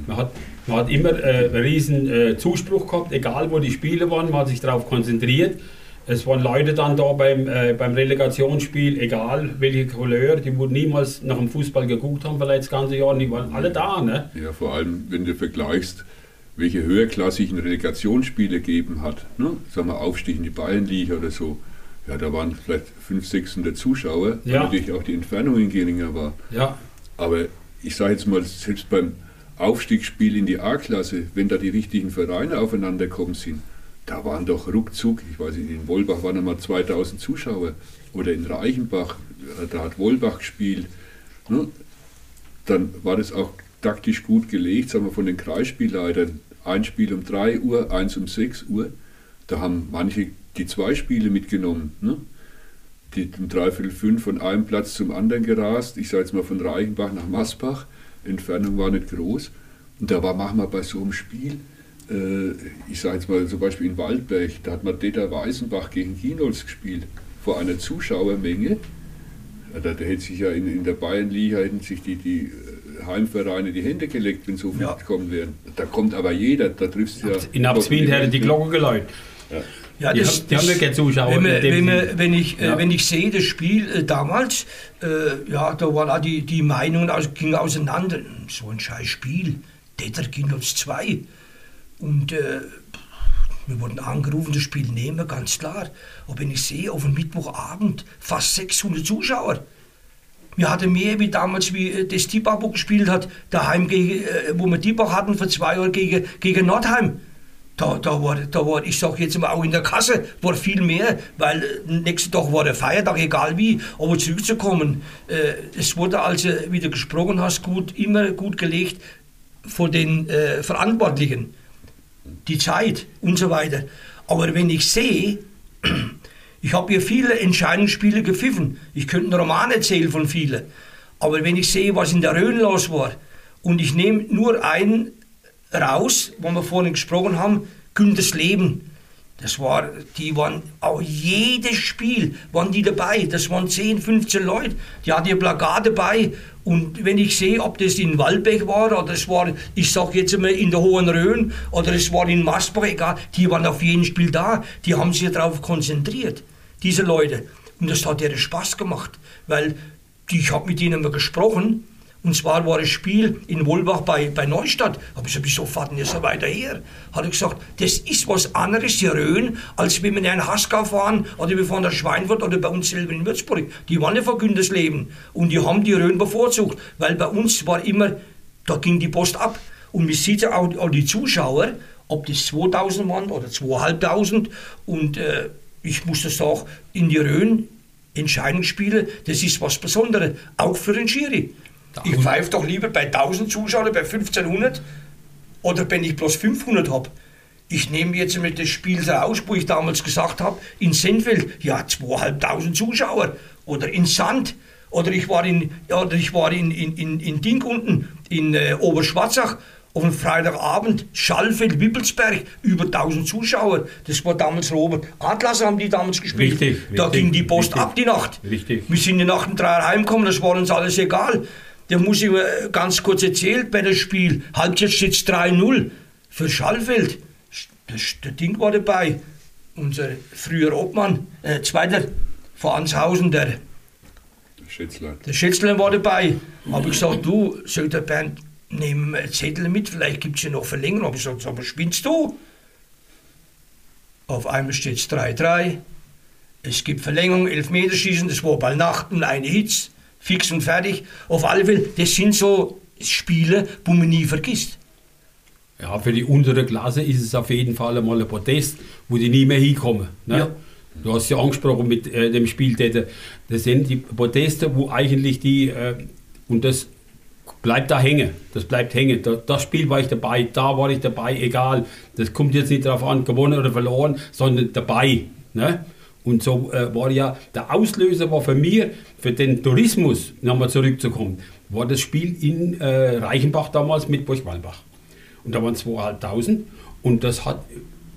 Man hat, man hat immer äh, einen riesen äh, Zuspruch gehabt, egal wo die Spiele waren, man hat sich darauf konzentriert. Es waren Leute dann da beim, äh, beim Relegationsspiel, egal welche Couleur, die wohl niemals nach dem Fußball geguckt haben, vielleicht das ganze Jahr, die waren alle da. Ne? Ja, vor allem, wenn du vergleichst, welche höherklassigen Relegationsspiele gegeben hat. Ne? Sagen wir Aufstieg in die Bayernliga oder so. Ja, da waren vielleicht 500, 600 Zuschauer, weil Ja. natürlich auch die Entfernung geringer war. Ja, Aber ich sage jetzt mal, selbst beim Aufstiegsspiel in die A-Klasse, wenn da die richtigen Vereine aufeinander gekommen sind, da waren doch ruckzuck, ich weiß nicht, in Wolbach waren einmal 2000 Zuschauer oder in Reichenbach, da hat Wolbach gespielt. Ne? Dann war das auch taktisch gut gelegt, sagen wir von den Kreisspielleitern. Ein Spiel um 3 Uhr, eins um 6 Uhr. Da haben manche die zwei Spiele mitgenommen. Ne? die um dreiviertel fünf von einem Platz zum anderen gerast. Ich sage jetzt mal von Reichenbach nach Masbach. Entfernung war nicht groß. Und da war manchmal bei so einem Spiel, äh, ich sage jetzt mal zum Beispiel in Waldberg, da hat man Deta Weißenbach gegen Kienholz gespielt, vor einer Zuschauermenge. Da, da hätte sich ja in, in der Bayernliga hätten sich die, die äh, Heimvereine die Hände gelegt, wenn so viele Ja. gekommen wären. Da kommt aber jeder, da triffst du ja. in Abswind hätte die Glocke geläutet. Ja, Die haben- die haben ja keine Zuschauer Wenn, dem wenn, wenn, ich, Ja. äh, wenn ich sehe, das Spiel äh, damals, äh, ja, da waren auch die, die Meinungen aus, gingen auseinander. So ein scheiß Spiel. Detter ging uns zwei. Und äh, wir wurden angerufen, das Spiel nehmen wir, ganz klar. Aber wenn ich sehe, auf dem Mittwochabend fast 600 Zuschauer. Wir hatten mehr wie damals, wie äh, das Tibabo gespielt hat, daheim, gegen, wo wir Tibach hatten vor zwei Jahren gegen, gegen Nordheim. Da, da, war, da war, ich sag jetzt mal, auch in der Kasse war viel mehr, weil äh, nächsten Tag war der Feiertag, egal wie. Aber zurückzukommen, äh, es wurde also, wie du gesprochen hast, gut, immer gut gelegt von den äh, Verantwortlichen. Die Zeit und so weiter. Aber wenn ich sehe, <clears throat> ich habe hier viele Entscheidungsspiele gepfiffen. Ich könnte einen Roman erzählen von vielen. Aber wenn ich sehe, was in der Rhön los war, und ich nehme nur einen raus, wo wir vorhin gesprochen haben, Günthers Leben. Das war, die waren auch jedes Spiel waren die dabei. Das waren 10, 15 Leute. Die hatten ihr Plakat dabei. Und wenn ich sehe, ob das in Waldbeck war oder es war, ich sag jetzt mal in der Hohen Rhön oder es war in Masbach, egal, die waren auf jedem Spiel da. Die haben sich darauf konzentriert, diese Leute. Und das hat ihnen Spaß gemacht, weil ich habe mit ihnen mal gesprochen und zwar war das Spiel in Wolbach bei, bei Neustadt. Habe ich gesagt, wieso fahren ihr so weiter her? Hat er gesagt, das ist was anderes, die Rhön, als wenn wir in einen Haskau fahren oder wir fahren nach Schweinfurt oder bei uns selber in Würzburg. Die waren ja von Güntersleben und die haben die Rhön bevorzugt, weil bei uns war immer, da ging die Post ab. Und man sieht ja auch, auch die Zuschauer, ob das 2000 waren oder 2500 und äh, ich muss das sagen, in die Rhön Entscheidungsspiele, das ist was Besonderes, auch für den Schiri. Ich pfeife doch lieber bei 1000 Zuschauern, bei 1500 oder wenn ich bloß 500 habe. Ich nehme jetzt mit das Spiel raus, wo ich damals gesagt habe, in Sennfeld, ja, 2500 Zuschauer oder in Sand. Oder ich war in, ja, oder ich war in, in, in, in Ding unten, in äh, Oberschwarzach, auf einem Freitagabend, Schallfeld, Wippelsberg, über 1000 Zuschauer. Das war damals Robert Atlas, haben die damals gespielt. Richtig, da richtig, ging die Post richtig. ab die Nacht. Richtig. Wir sind die Nacht um drei heimgekommen, das war uns alles egal. Da muss ich mir ganz kurz erzählen bei dem Spiel. Halbzeit steht 3-0 für Schallfeld. Das, der Ding war dabei. Unser früher Obmann, äh, zweiter vor Anshausen, der, Schätzlein. der Schätzler war dabei. Habe ich gesagt, du, sagt der Bernd, nehmen einen Zettel mit, vielleicht gibt es ja noch Verlängerung. Habe ich gesagt, aber spinnst du? Auf einmal steht es 3-3. Es gibt Verlängerung, Elfmeterschießen, das war bei Nacht und eine Hitz, fix und fertig. Auf alle Fälle, das sind so Spiele, wo man nie vergisst. Ja, für die untere Klasse ist es auf jeden Fall einmal ein Protest, wo die nie mehr hinkommen. Ne? Ja. Du hast ja angesprochen mit äh, dem Spieltäter. Das sind die Proteste, wo eigentlich die, äh, und das bleibt da hängen, das bleibt hängen. Da, das Spiel war ich dabei, da war ich dabei, egal. Das kommt jetzt nicht darauf an, gewonnen oder verloren, sondern dabei. Ne? Und so äh, war ja, der Auslöser war für mich, für den Tourismus, nochmal zurückzukommen, war das Spiel in äh, Reichenbach damals mit Burgwalbach. Und da waren 2.500 und das hat,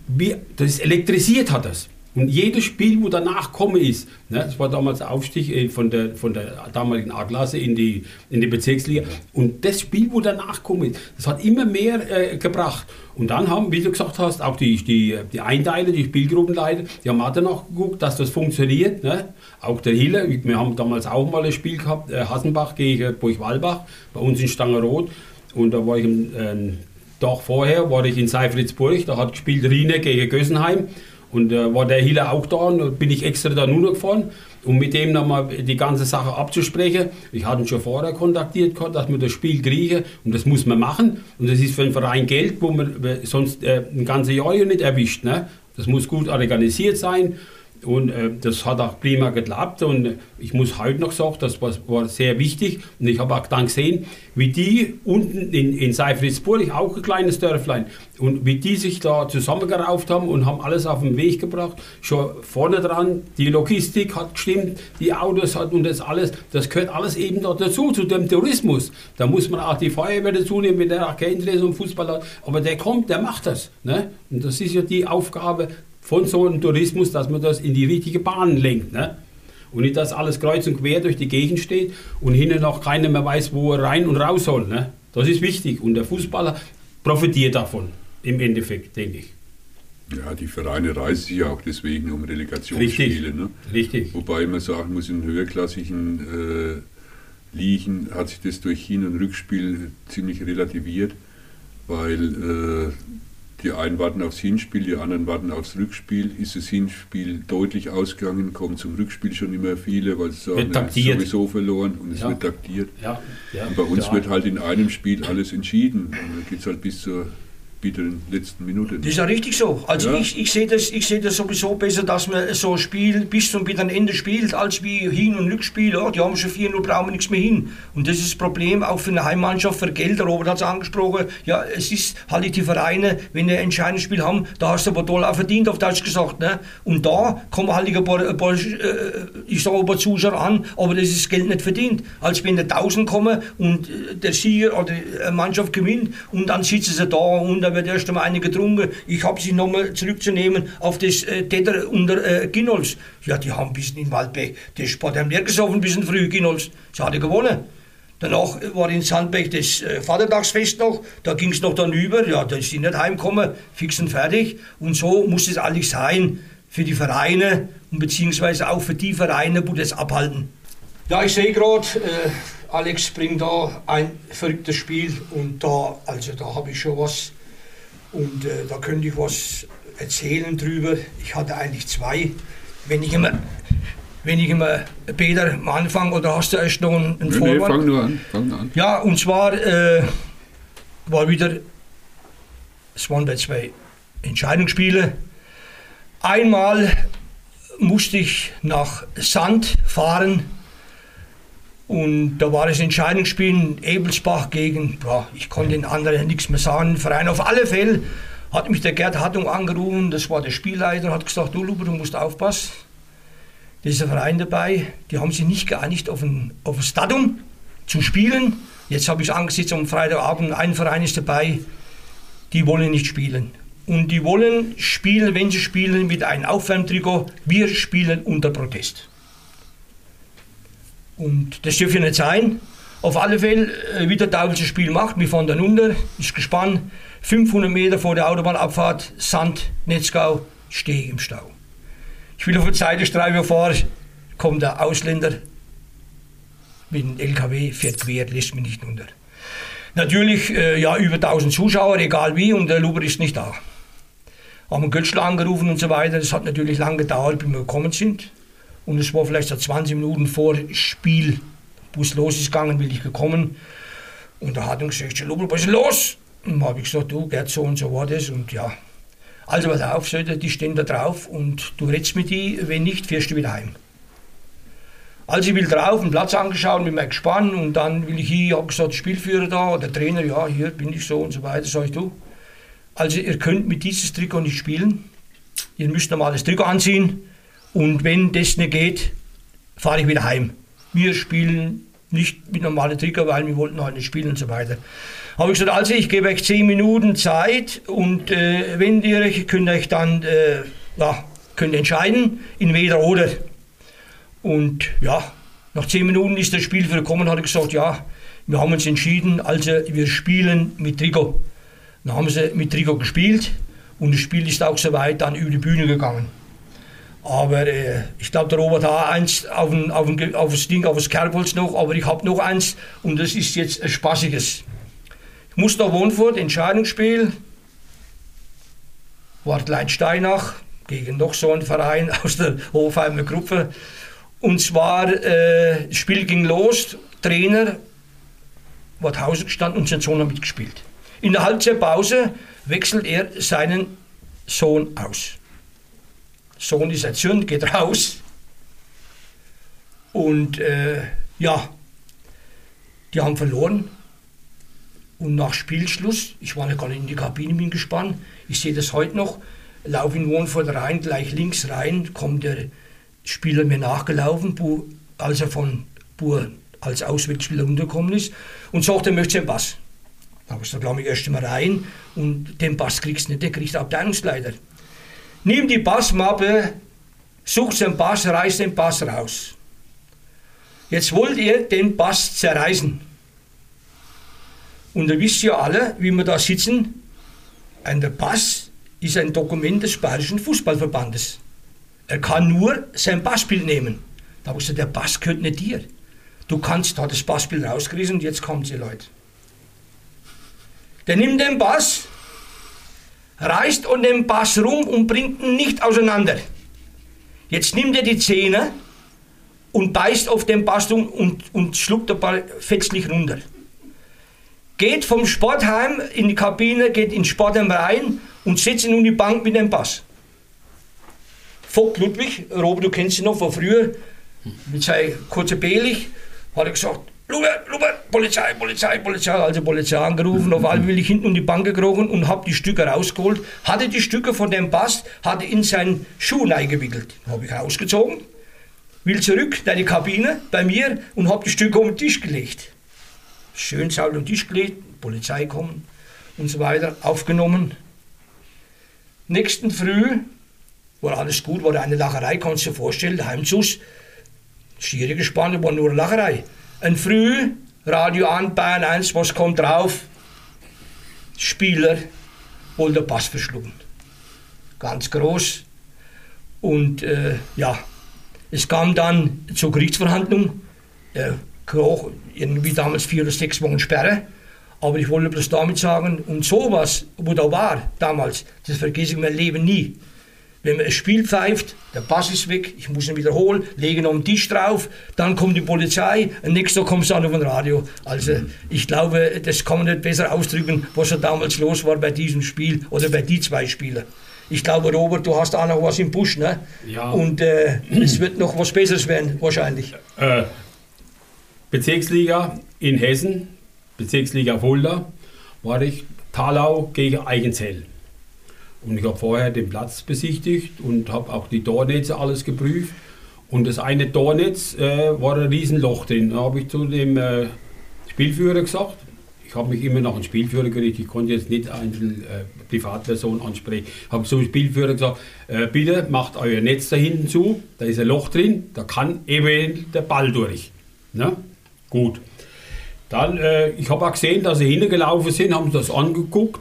wie, das elektrisiert hat das. Und jedes Spiel, wo danach komme ist, ne, das war damals der Aufstieg äh, von der, von der damaligen A-Klasse in die, in die Bezirksliga. Und das Spiel, wo danach komme ist, das hat immer mehr äh, gebracht. Und dann haben, wie du gesagt hast, auch die, die, die Einteiler, die Spielgruppenleiter, die haben auch danach geguckt, dass das funktioniert. Ne? Auch der Hiller, wir haben damals auch mal ein Spiel gehabt, äh, Hassenbach gegen Burg-Walbach, bei uns in Stangerot. Und da war ich einen äh, Tag vorher, war ich in Seifritzburg, da hat gespielt Riene gegen Gössenheim. Und äh, war der Hiller auch da und bin ich extra da nur gefahren, um mit dem nochmal die ganze Sache abzusprechen. Ich hatte ihn schon vorher kontaktiert, dass wir das Spiel kriegen und das muss man machen. Und das ist für einen Verein Geld, wo man sonst äh, ein ganzes Jahr nicht erwischt. Ne? Das muss gut organisiert sein. Und äh, das hat auch prima geklappt. Und ich muss heute noch sagen, das war, war sehr wichtig. Und ich habe auch dann gesehen, wie die unten in, in Seifritzburg, auch ein kleines Dörflein, und wie die sich da zusammengerauft haben und haben alles auf den Weg gebracht. Schon vorne dran, die Logistik hat gestimmt, die Autos hat und das alles. Das gehört alles eben da dazu, zu dem Tourismus. Da muss man auch die Feuerwehr dazu nehmen, wenn der auch kein Interesse um Fußball hat. Aber der kommt, der macht das. Ne? Und das ist ja die Aufgabe von so einem Tourismus, dass man das in die richtige Bahn lenkt. Ne? Und nicht, dass alles kreuz und quer durch die Gegend steht und hinten noch keiner mehr weiß, wo er rein und raus soll. Ne? Das ist wichtig und der Fußballer profitiert davon, im Endeffekt, denke ich. Ja, die Vereine reißen sich ja auch deswegen um Relegationsspiele. Richtig. Ne? Richtig. Wobei man sagen muss, in höherklassigen äh, Ligen hat sich das durch Hin- und Rückspiel ziemlich relativiert, weil äh, die einen warten aufs Hinspiel, die anderen warten aufs Rückspiel. Ist das Hinspiel deutlich ausgegangen, kommen zum Rückspiel schon immer viele, weil sie sagen, es ist sowieso verloren und es ja. wird taktiert. Ja. Ja. Und bei uns wird halt in einem Spiel alles entschieden. Und dann geht es halt bis zur bitteren letzten Minute. Das ist ja richtig so. Also ja. ich, ich sehe das, seh das sowieso besser, dass man so ein Spiel bis zum bitteren Ende spielt, als wie Hin- und Rückspiel. Ja, die haben schon 4-0, brauchen wir nichts mehr hin. Und das ist das Problem auch für eine Heimmannschaft, für Geld. Robert hat es angesprochen. Ja, es ist halt die Vereine, wenn die ein entscheidendes Spiel haben, da hast du aber toll auch verdient, auf Deutsch gesagt. Ne? Und da kommen halt ein paar, ein paar äh, ich sage ein paar Zuschauer an, aber das ist das Geld nicht verdient. Als wenn da 1000 kommen und äh, der Sieger oder eine Mannschaft gewinnt und dann sitzen sie da und dann wird erst einmal eine getrunken. Ich habe sie nochmal zurückzunehmen auf das äh, Täter unter äh, Ginolz. Ja, die haben ein bisschen in Waldbeck, das Sport haben leer gesoffen, ein bisschen früh, Ginolz. Sie hatte gewonnen. Danach war in Sandbeck das äh, Vatertagsfest noch, da ging es noch dann über, ja, da ist sie nicht heimgekommen, fix und fertig. Und so muss es eigentlich sein für die Vereine und beziehungsweise auch für die Vereine, wo das abhalten. Ja, ich sehe gerade, äh, Alex bringt da ein verrücktes Spiel und da, also da habe ich schon was und äh, da könnte ich was erzählen drüber. Ich hatte eigentlich zwei. Wenn ich immer, wenn ich immer, Peter, am Anfang oder hast du erst noch einen, einen nee, Vorwand? Nee, fang nur an, fang nur an. Ja, und zwar äh, war wieder, es waren da zwei Entscheidungsspiele. Einmal musste ich nach Sand fahren und da war das Entscheidungsspiel Ebelsbach gegen, boah, ich konnte den anderen nichts mehr sagen, Verein. Auf alle Fälle hat mich der Gerd Hattung angerufen, das war der Spielleiter, und hat gesagt, du Lupe, du musst aufpassen. Ein Verein dabei, die haben sich nicht geeinigt auf ein, auf ein Datum zu spielen. Jetzt habe ich es angesetzt am Freitagabend, ein Verein ist dabei, die wollen nicht spielen. Und die wollen spielen, wenn sie spielen, mit einem Aufwärmtrikot. Wir spielen unter Protest. Und das dürfte nicht sein. Auf alle Fälle, äh, wie der Teufel das Spiel macht, wir fahren dann unter, ist gespannt, 500 Meter vor der Autobahnabfahrt, Sand, Netzgau, stehe ich im Stau. Ich will auf der Seitenstreife fahren, kommt der Ausländer mit dem LKW, fährt quer, lässt mich nicht runter. Natürlich, äh, ja, über 1000 Zuschauer, egal wie, und der Luber ist nicht da. Haben Götzl angerufen und so weiter, das hat natürlich lange gedauert, bis wir gekommen sind. Und es war vielleicht so 20 Minuten vor Spiel, Bus los ist gegangen, bin ich gekommen. Und da hat er gesagt, Lubel, was ist los? Und habe ich gesagt, du, Gerd, so und so war das. Und ja, also pass auf, die stehen da drauf und du redest mit die, wenn nicht, fährst du wieder heim. Also ich will drauf, einen Platz angeschaut, bin mal gespannt und dann will ich hier, habe gesagt, Spielführer da, der Trainer, ja, hier bin ich so und so weiter, sag ich du. Also ihr könnt mit dieses Trikot nicht spielen, ihr müsst normales Trikot anziehen und wenn das nicht geht, fahre ich wieder heim. Wir spielen nicht mit normalem Trikot, weil wir wollten halt nicht spielen und so weiter. Habe ich gesagt, also ich gebe euch 10 Minuten Zeit und äh, wenn ihr könnt euch dann äh, ja, könnt entscheiden, in weder oder. Und ja, nach zehn Minuten ist das Spiel gekommen hat gesagt, ja, wir haben uns entschieden, also wir spielen mit Trigo. Dann haben sie mit Trigo gespielt und das Spiel ist auch soweit dann über die Bühne gegangen. Aber äh, ich glaube, der Robert hat eins auf, ein, auf, ein, auf das Ding, auf das Kerbholz noch, aber ich habe noch eins und das ist jetzt ein spaßiges. Ich muss nach Wohnfurt, Entscheidungsspiel, Wartlein Steinach gegen noch so einen Verein <laughs> aus der Hofheimer Gruppe. Und zwar, äh, das Spiel ging los, Trainer war Hause gestanden und sein Sohn hat mitgespielt. In der Halbzeitpause wechselt er seinen Sohn aus. Sohn ist erzürnt, geht raus. Und äh, ja, die haben verloren. Und nach Spielschluss, ich war ja gar nicht in die Kabine bin gespannt, ich sehe das heute noch, laufe in Wohnfurt rein, gleich links rein, kommt der Spieler mir nachgelaufen, als er von Bur als Auswechselspieler runtergekommen ist, und sagt, er möchte einen Pass. Da habe ich erst mal rein und den Pass kriegst du nicht, der kriegt der Abteilungsleiter. Nimm die Passmappe, such den Pass, reiß den Pass raus. Jetzt wollt ihr den Pass zerreißen. Und ihr wisst ja alle, wie wir da sitzen, ein Pass ist ein Dokument des Bayerischen Fußballverbandes. Er kann nur sein Passbild nehmen. Da gesagt, der Pass gehört nicht dir. Du kannst da das Passbild rausgerissen und jetzt kommt sie, Leute. Der nimmt den Pass, reißt um den Bass rum und bringt ihn nicht auseinander. Jetzt nimmt er die Zähne und beißt auf den Bass rum und, und schluckt den Ball fetzlich runter. Geht vom Sportheim in die Kabine, geht ins Sportheim rein und setzt ihn um die Bank mit dem Bass. Vogt Ludwig, Robert, du kennst ihn noch von früher, mit seinem kurzen Belich, hat er gesagt, Lubert, Lubert, Polizei, Polizei, Polizei, also Polizei angerufen, auf einmal bin ich hinten um die Bank gekrochen und habe die Stücke rausgeholt, hatte die Stücke von dem Bass, hatte in seinen Schuh eingewickelt. Habe ich rausgezogen, will zurück in die Kabine bei mir und habe die Stücke auf den Tisch gelegt. Schön sauber auf den Tisch gelegt, Polizei kommen und so weiter, aufgenommen. Nächsten Früh war alles gut, war eine Lacherei, kannst du dir vorstellen, Heimzus, Schiere gespannt, war nur Lacherei. Ein Früh, Radio an, Bayern 1, was kommt drauf? Spieler wollte Pass verschlucken. Ganz groß. Und äh, ja, es kam dann zur Gerichtsverhandlung. Der Kroch, irgendwie damals vier oder sechs Wochen Sperre. Aber ich wollte bloß damit sagen, und sowas, wo da war damals, das vergesse ich mein Leben nie. Wenn man ein Spiel pfeift, der Pass ist weg, ich muss ihn wiederholen, lege ihn auf den Tisch drauf, dann kommt die Polizei, und nächstes Tag kommt es dann auf den Radio. Also ich glaube, das kann man nicht besser ausdrücken, was da damals los war bei diesem Spiel oder bei die zwei Spielen. Ich glaube, Robert, du hast auch noch was im Busch, ne? Ja. Und äh, es wird noch was Besseres werden, wahrscheinlich. Äh, Bezirksliga in Hessen, Bezirksliga Fulda, war ich Talau gegen Eigenzell. Und ich habe vorher den Platz besichtigt und habe auch die Tornetze alles geprüft. Und das eine Tornetz äh, war ein Riesenloch drin. Da habe ich zu dem äh, Spielführer gesagt, ich habe mich immer nach einem Spielführer gerichtet, ich konnte jetzt nicht einzelne äh, Privatperson ansprechen. Ich habe zum Spielführer gesagt, äh, bitte macht euer Netz da hinten zu, da ist ein Loch drin, da kann eventuell der Ball durch. Ne? Gut. Dann, äh, ich habe auch gesehen, dass sie hingelaufen sind, haben das angeguckt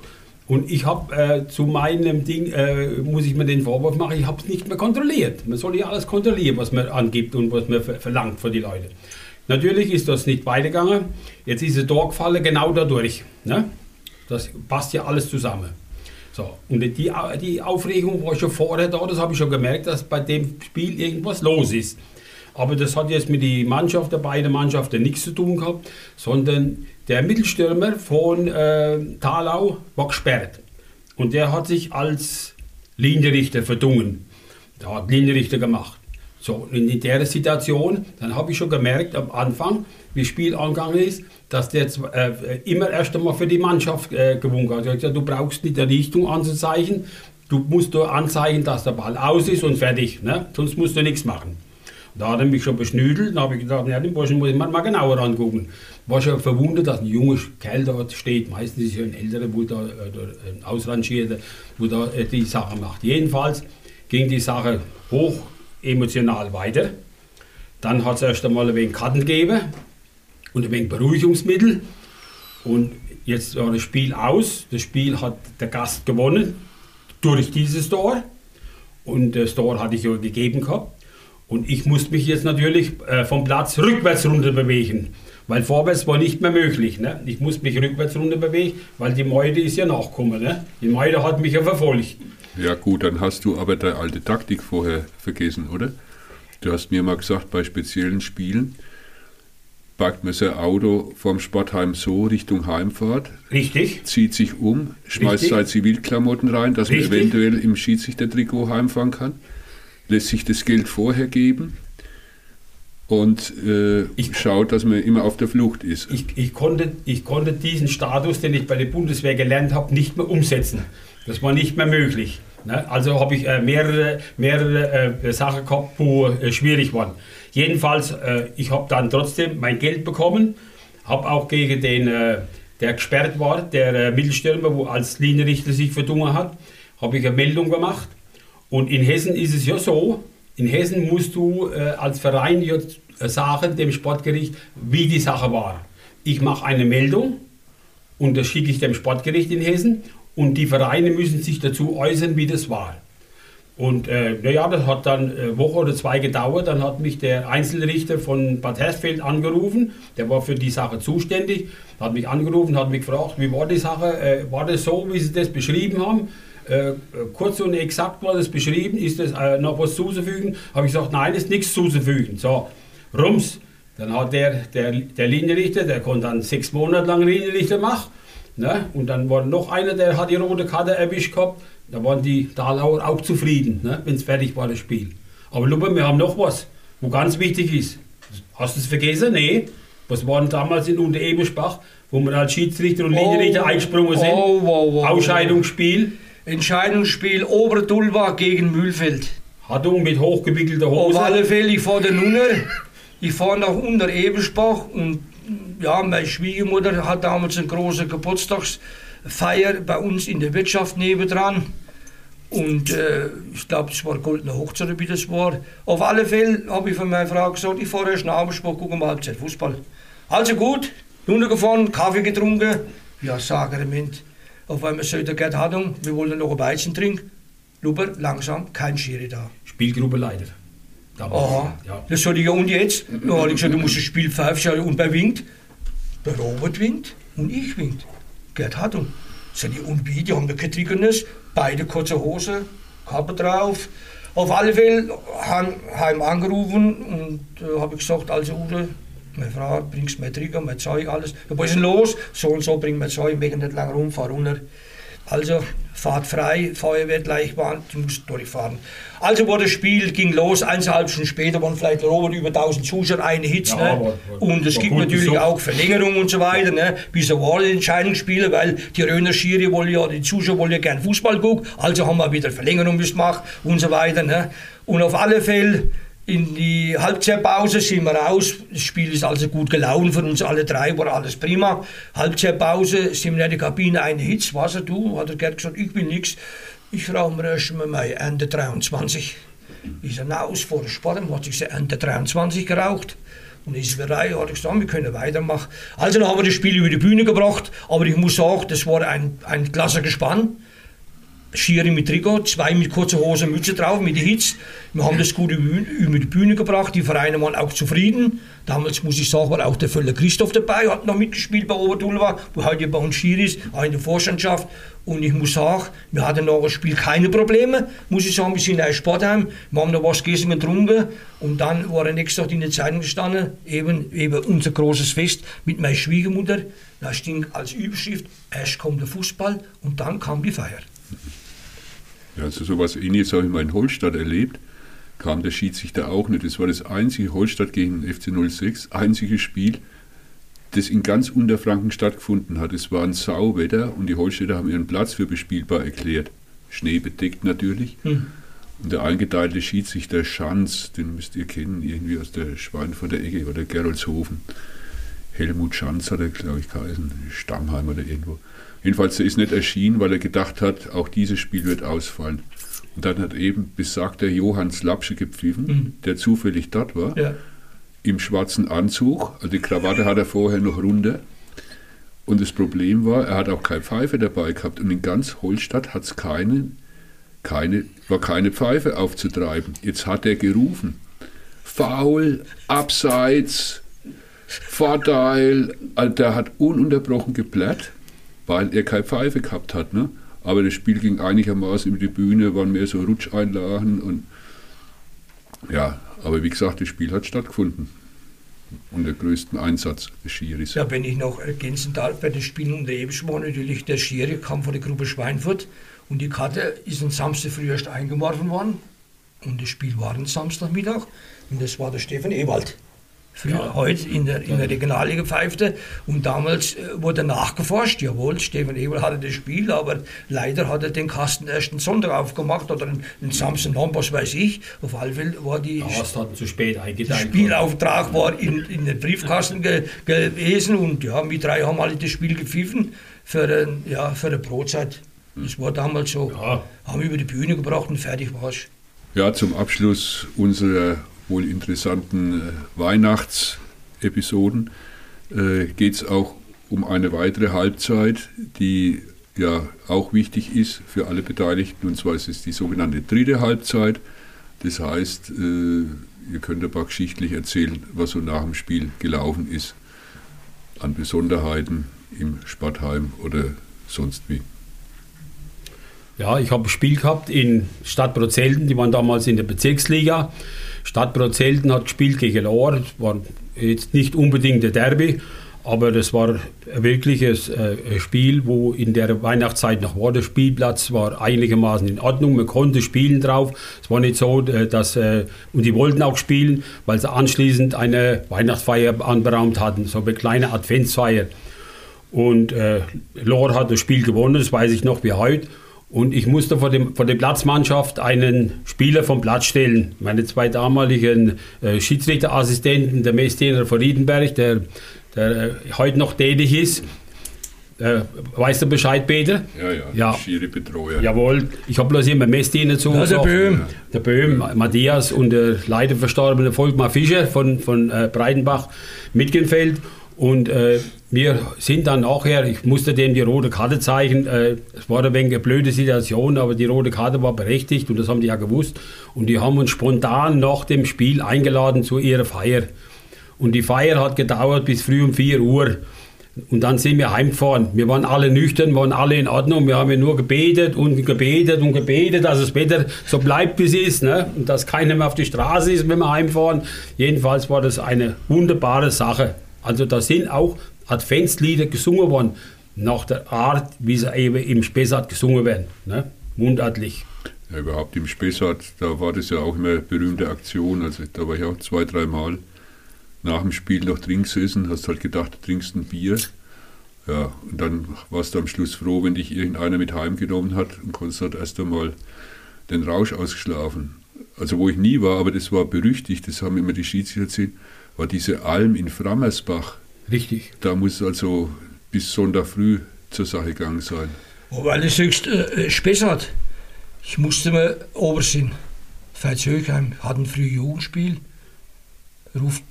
und ich habe äh, zu meinem Ding, äh, muss ich mir den Vorwurf machen, ich habe es nicht mehr kontrolliert. Man soll ja alles kontrollieren, was man angibt und was man ver verlangt von den Leuten. Natürlich ist das nicht weitergegangen. Jetzt ist da gefallen, genau dadurch. Ne? Das passt ja alles zusammen. So, und die, die Aufregung war schon vorher da, das habe ich schon gemerkt, dass bei dem Spiel irgendwas los ist. Aber das hat jetzt mit den Mannschaft, der beiden Mannschaften nichts zu tun gehabt, sondern der Mittelstürmer von äh, Thalau war gesperrt. Und der hat sich als Linienrichter verdungen. Der hat Linienrichter gemacht. So, in der Situation, dann habe ich schon gemerkt am Anfang, wie Spiel angegangen ist, dass der äh, immer erst einmal für die Mannschaft äh, gewunken hat. Er hat gesagt, du brauchst nicht die Richtung anzuzeichnen, du musst nur anzeigen, dass der Ball aus ist und fertig, ne? sonst musst du nichts machen. Da hat er mich schon beschnüdelt, dann habe ich gedacht, ja, den Burschen muss ich mal, mal genauer angucken. War schon verwundert, dass ein junger Kerl dort steht, meistens ist es ein älterer, wo da, äh, ein Ausrangierter, wo da äh, die Sache macht. Jedenfalls ging die Sache hoch emotional weiter. Dann hat es erst einmal ein wenig Karten gegeben und ein wenig Beruhigungsmittel. Und jetzt war das Spiel aus. Das Spiel hat der Gast gewonnen durch dieses Tor. Und das Tor hatte ich ja gegeben gehabt. Und ich musste mich jetzt natürlich äh, vom Platz rückwärts runter bewegen. Weil vorwärts war nicht mehr möglich. Ne? Ich musste mich rückwärts runter bewegen, weil die Meute ist ja nachgekommen. Ne? Die Meute hat mich ja verfolgt. Ja gut, dann hast du aber deine alte Taktik vorher vergessen, oder? Du hast mir mal gesagt, bei speziellen Spielen parkt man sein Auto vom Sportheim so Richtung Heimfahrt, Richtig. zieht sich um, schmeißt seine Zivilklamotten rein, dass Richtig. man eventuell im Schiedsrichtertrikot heimfahren kann, lässt sich das Geld vorher geben und äh, Ich- schaut, dass man immer auf der Flucht ist. Ich, ich, konnte, ich konnte diesen Status, den ich bei der Bundeswehr gelernt habe, nicht mehr umsetzen. Das war nicht mehr möglich. Ne? Also habe ich äh, mehrere, mehrere äh, Sachen gehabt, wo äh, schwierig waren. Jedenfalls, äh, ich habe dann trotzdem mein Geld bekommen, habe auch gegen den, äh, der gesperrt war, der Mittelstürmer, wo als Linienrichter sich verdungen hat, habe ich eine Meldung gemacht. Und in Hessen ist es ja so, in Hessen musst du äh, als Verein jetzt äh, sagen, dem Sportgericht, wie die Sache war. Ich mache eine Meldung und das schicke ich dem Sportgericht in Hessen und die Vereine müssen sich dazu äußern, wie das war. Und äh, naja, das hat dann eine Woche oder zwei gedauert. Dann hat mich der Einzelrichter von Bad Hersfeld angerufen. Der war für die Sache zuständig. Hat mich angerufen, hat mich gefragt, wie war die Sache? Äh, war das so, wie Sie das beschrieben haben? Äh, kurz und exakt war das beschrieben. Ist das äh, noch was zuzufügen? Habe ich gesagt, nein, ist nichts zuzufügen. So, rums. Dann hat der, der, der Linienrichter, der konnte dann sechs Monate lang Linienrichter machen. Ne? Und dann war noch einer, der hat die rote Karte erwischt gehabt. Da waren die Dalauer auch zufrieden, ne? wenn es fertig war, das Spiel. Aber Lupe, wir haben noch was, wo ganz wichtig ist. Hast du es vergessen? Nee. Was war denn damals in Unterebersbach, wo wir als Schiedsrichter und Linienrichter Oh, eingesprungen sind? oh, wow, wow, Ausscheidungsspiel. Entscheidungsspiel Oberdulva gegen Mühlfeld. Hattung mit hochgewickelter Auf Hose. alle Fälle, ich fahre dann. Ich fahre nach unter Ebersbach und ja, meine Schwiegermutter hat damals eine große Geburtstagsfeier bei uns in der Wirtschaft nebendran. Und äh, ich glaube, es war goldene Hochzeit, wie das war. Auf alle Fälle habe ich von meiner Frau gesagt, ich fahre erst nach Ebersbach, gucken mal Halbzeit Fußball. Also gut, runtergefahren, Kaffee getrunken. Ja, Sakrament. Auf einmal sagt der Gerd Hattung, wir wollen noch ein Weizen trinken. Luber, langsam, kein Schiri da. Spielgruppe Leiter. Damals. Aha. Ja. Das soll ich ja und jetzt? Da habe ich gesagt, du musst das Spiel pfeifen und wer winkt? Der Robert winkt und ich winkt. Gerd. Sag ich, und wie? Die haben da kein Triggernis, beide kurze Hose, Kappe drauf. Auf alle Fälle haben heim angerufen und äh, habe ich gesagt, also Ude, meine Frau, bringst mein Trigger, mein Zeug, alles. Ja, was ist denn los? So und so, bring mein Zeug, möchte nicht lange rum, fahr runter. Also, Fahrt frei, Feuerwehr gleich waren, die mussten durchfahren. Also war das Spiel, ging los, eineinhalb Stunden später waren vielleicht Robert über 1000 Zuschauer, eine Hitz. Ja, ne? und es gibt natürlich besucht. auch Verlängerung und so weiter, ne? bis ein Wahlentscheidungsspiele, weil die Röner Schiri wollen ja, die Zuschauer wollen ja gern Fußball gucken, also haben wir wieder Verlängerung gemacht und so weiter. Ne? Und auf alle Fälle in die Halbzeitpause sind wir raus. Das Spiel ist also gut gelaufen für uns alle drei, war alles prima. Halbzeitpause sind wir in der Kabine, eine Hitz, was du? Hat er gern gesagt, ich will nichts. Ich rauche mir erst mal mein Ende 23. Ich sage, na, aus vor dem Sport, hat sich Ende 23 geraucht. Und ist rein, hat gesagt, wir können weitermachen. Also dann haben wir das Spiel über die Bühne gebracht, aber ich muss sagen, das war ein, ein klasse Gespann. Schiri mit Trikot, zwei mit kurzer Hose und Mütze drauf, mit der Hitze. Wir haben das gut über, die Bühne gebracht, die Vereine waren auch zufrieden. Damals, muss ich sagen, war auch der Völler Christoph dabei, hat noch mitgespielt bei Oberdulva, wo heute bei uns Schiri ist, auch in der Vorstandschaft. Und ich muss sagen, wir hatten nach dem Spiel keine Probleme, muss ich sagen, wir sind ein Sportheim, wir haben noch was gegessen und getrunken und dann war er nächsten Tag in der Zeitung gestanden, eben, eben unser großes Fest mit meiner Schwiegermutter. Da sting als Überschrift, erst kommt der Fußball und dann kam die Feier. Ja, also sowas ähnliches habe ich mal in Holstadt erlebt. Kam der Schiedsrichter auch nicht. Das war das einzige Holstadt gegen den FC 06, einzige Spiel, das in ganz Unterfranken stattgefunden hat. Es war ein Sauwetter und die Holstädter haben ihren Platz für bespielbar erklärt. Schneebedeckt natürlich. Hm. Und der eingeteilte Schiedsrichter Schanz, den müsst ihr kennen, irgendwie aus der Schweinfurter Ecke oder Gerolzhofen. Helmut Schanz hat er, glaube ich, geheißen, Stammheim oder irgendwo. Jedenfalls, der ist nicht erschienen, weil er gedacht hat, auch dieses Spiel wird ausfallen. Und dann hat eben besagter Johann Slapsche gepfiffen, mhm. der zufällig dort war, ja. im schwarzen Anzug. Also die Krawatte hat er vorher noch runter. Und das Problem war, er hat auch keine Pfeife dabei gehabt. Und in ganz Holstadt hat es keine, keine, war keine Pfeife aufzutreiben. Jetzt hat er gerufen. Faul, Abseits, Vorteil. Also der hat ununterbrochen geblärt, weil er keine Pfeife gehabt hat. Ne? Aber das Spiel ging einigermaßen über die Bühne, waren mehr so Rutscheinlagen und ja, aber wie gesagt, das Spiel hat stattgefunden. Unter größten Einsatz des Schiris. Ja, wenn ich noch ergänzen darf, bei den Spielen unter Ebisch war natürlich der Schiri kam von der Gruppe Schweinfurt und die Karte ist am Samstag früh erst eingeworfen worden und das Spiel war am Samstagmittag und das war der Stefan Ewald. Früher, ja. heute in der, in der Regionalliga pfeifte. Und damals äh, wurde nachgeforscht. Jawohl, Stefan Eber hatte das Spiel, aber leider hat er den Kasten erst einen Sonntag aufgemacht oder einen, einen Samstag was weiß ich. Auf alle Fälle war die. Ja, zu spät eingeteilt. Der Spielauftrag war in, in den Briefkasten ge, gewesen und ja, wir drei haben alle das Spiel gepfiffen für, ein, ja, für eine Brotzeit. Das war damals so. Ja. Haben über die Bühne gebracht und fertig war es. Ja, zum Abschluss unserer wohl interessanten äh, Weihnachtsepisoden äh, geht es auch um eine weitere Halbzeit, die ja auch wichtig ist für alle Beteiligten, und zwar ist es die sogenannte dritte Halbzeit. Das heißt, äh, ihr könnt aber geschichtlich erzählen, was so nach dem Spiel gelaufen ist, an Besonderheiten im Sportheim oder sonst wie. Ja, ich habe ein Spiel gehabt in Stadtbrot Selten, die waren damals in der Bezirksliga. Stadtbrot Selten hat gespielt gegen Lohr, war jetzt nicht unbedingt der Derby, aber das war ein Spiel, wo in der Weihnachtszeit noch war. Der Spielplatz war einigermaßen in Ordnung, man konnte spielen drauf. Es war nicht so, äh, dass, äh, und die wollten auch spielen, weil sie anschließend eine Weihnachtsfeier anberaumt hatten, so eine kleine Adventsfeier. Und äh, Lohr hat das Spiel gewonnen, das weiß ich noch wie heute. Und ich musste vor, dem, vor der Platzmannschaft einen Spieler vom Platz stellen. Meine zwei damaligen äh, Schiedsrichterassistenten, der Messdiener von Riedenberg, der, der äh, heute noch tätig ist. Äh, weißt du Bescheid, Peter? Ja, ja, ja. schiere Betreuer. Jawohl, ich habe bloß immer Messdiener zu. Ja, der Böhm. Der Böhm, ja. Matthias und der leider verstorbene Volkmar Fischer von, von äh, Breitenbach, Mitgenfeld. Und äh, wir sind dann nachher, ich musste dem die rote Karte zeigen. Äh, es war ein wenig eine blöde Situation, aber die rote Karte war berechtigt und das haben die ja gewusst. Und die haben uns spontan nach dem Spiel eingeladen zu ihrer Feier. Und die Feier hat gedauert bis früh um 4 Uhr. Und dann sind wir heimgefahren. Wir waren alle nüchtern, waren alle in Ordnung. Wir haben nur gebetet und gebetet und gebetet, dass das Wetter so bleibt, wie es ist. Ne? Und dass keiner mehr auf die Straße ist, wenn wir heimfahren. Jedenfalls war das eine wunderbare Sache. Also da sind auch Adventslieder gesungen worden, nach der Art, wie sie eben im Spessart gesungen werden. Ne? Mundartlich. Ja, überhaupt im Spessart, da war das ja auch immer eine berühmte Aktion. Also da war ich auch zwei, dreimal nach dem Spiel noch drin gesessen, hast halt gedacht, du trinkst ein Bier. Ja, und dann warst du am Schluss froh, wenn dich irgendeiner mit heimgenommen hat und konntest halt erst einmal den Rausch ausgeschlafen. Also wo ich nie war, aber das war berüchtigt, das haben immer die Schiedsrichter erzählt, war diese Alm in Frammersbach. Richtig. Da muss also bis Sonntag früh zur Sache gegangen sein. Oh, weil es höchst äh, Spessart. Ich musste mal Obersinn. Veitshöchheim hat ein frühes Jugendspiel. Ruft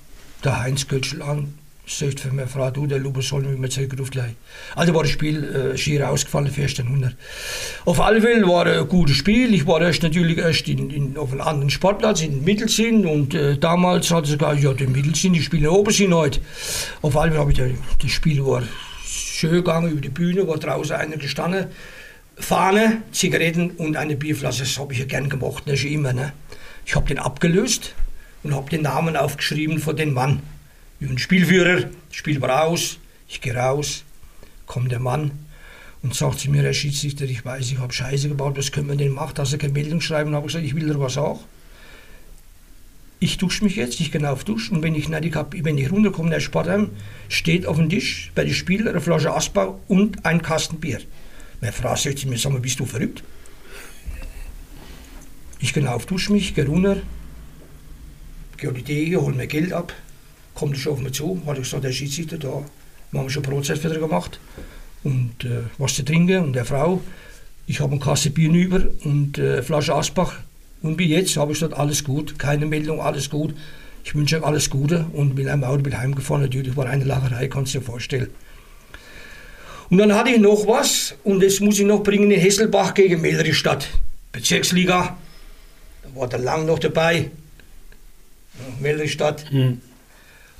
der Heinz Götschel an, sagt für meine Frau, du, der Luber soll mich mal zurückrufen gleich. Also war das Spiel äh, schier ausgefallen, 1400. Auf alle Fälle war ein gutes Spiel. Ich war erst natürlich erst in, in, auf einem anderen Sportplatz, in Mittelsinn. Und äh, damals hat es sogar, ja, den Mittelsinn, die spielen in Obersinn heute. Auf alle Fälle habe ich, da, das Spiel war schön gegangen über die Bühne, war draußen einer gestanden. Fahne, Zigaretten und eine Bierflasche, das habe ich ja gern gemacht, das ist immer. Ne? Ich habe den abgelöst und habe den Namen aufgeschrieben von dem Mann. Ich bin Spielführer, das Spiel war aus, ich gehe raus, kommt der Mann und sagt zu mir, Herr Schiedsrichter, ich weiß, ich habe Scheiße gebaut, was können wir denn machen, dass er keine Meldung schreiben? habe gesagt, ich will da was auch. Ich dusche mich jetzt, ich gehe auf Dusch und wenn ich nötig habe, wenn ich runterkomme, der Sportheim, steht auf dem Tisch bei den Spielern eine Flasche Asbau und ein Kasten Bier. Meine Frau sagt zu mir, sag mal, bist du verrückt? Ich gehe auf, dusche mich, gehe runter, gehe auf die Theke, hole mir Geld ab, kommt schon auf mich zu, hat gesagt, der Schiedsrichter, da haben wir schon Brotzeit wieder gemacht und äh, was zu trinken und der Frau, Ich habe eine Kasse Bier über und äh, Flasche Asbach. Und wie jetzt habe ich gesagt, alles gut, keine Meldung, alles gut. Ich wünsche euch alles Gute und bin am Auto bin heimgefahren. Natürlich war eine Lacherei, kannst du dir vorstellen. Und dann hatte ich noch was und das muss ich noch bringen in Hesselbach gegen Melristadt. Bezirksliga. Da war der Lang noch dabei. Melristadt. Mhm.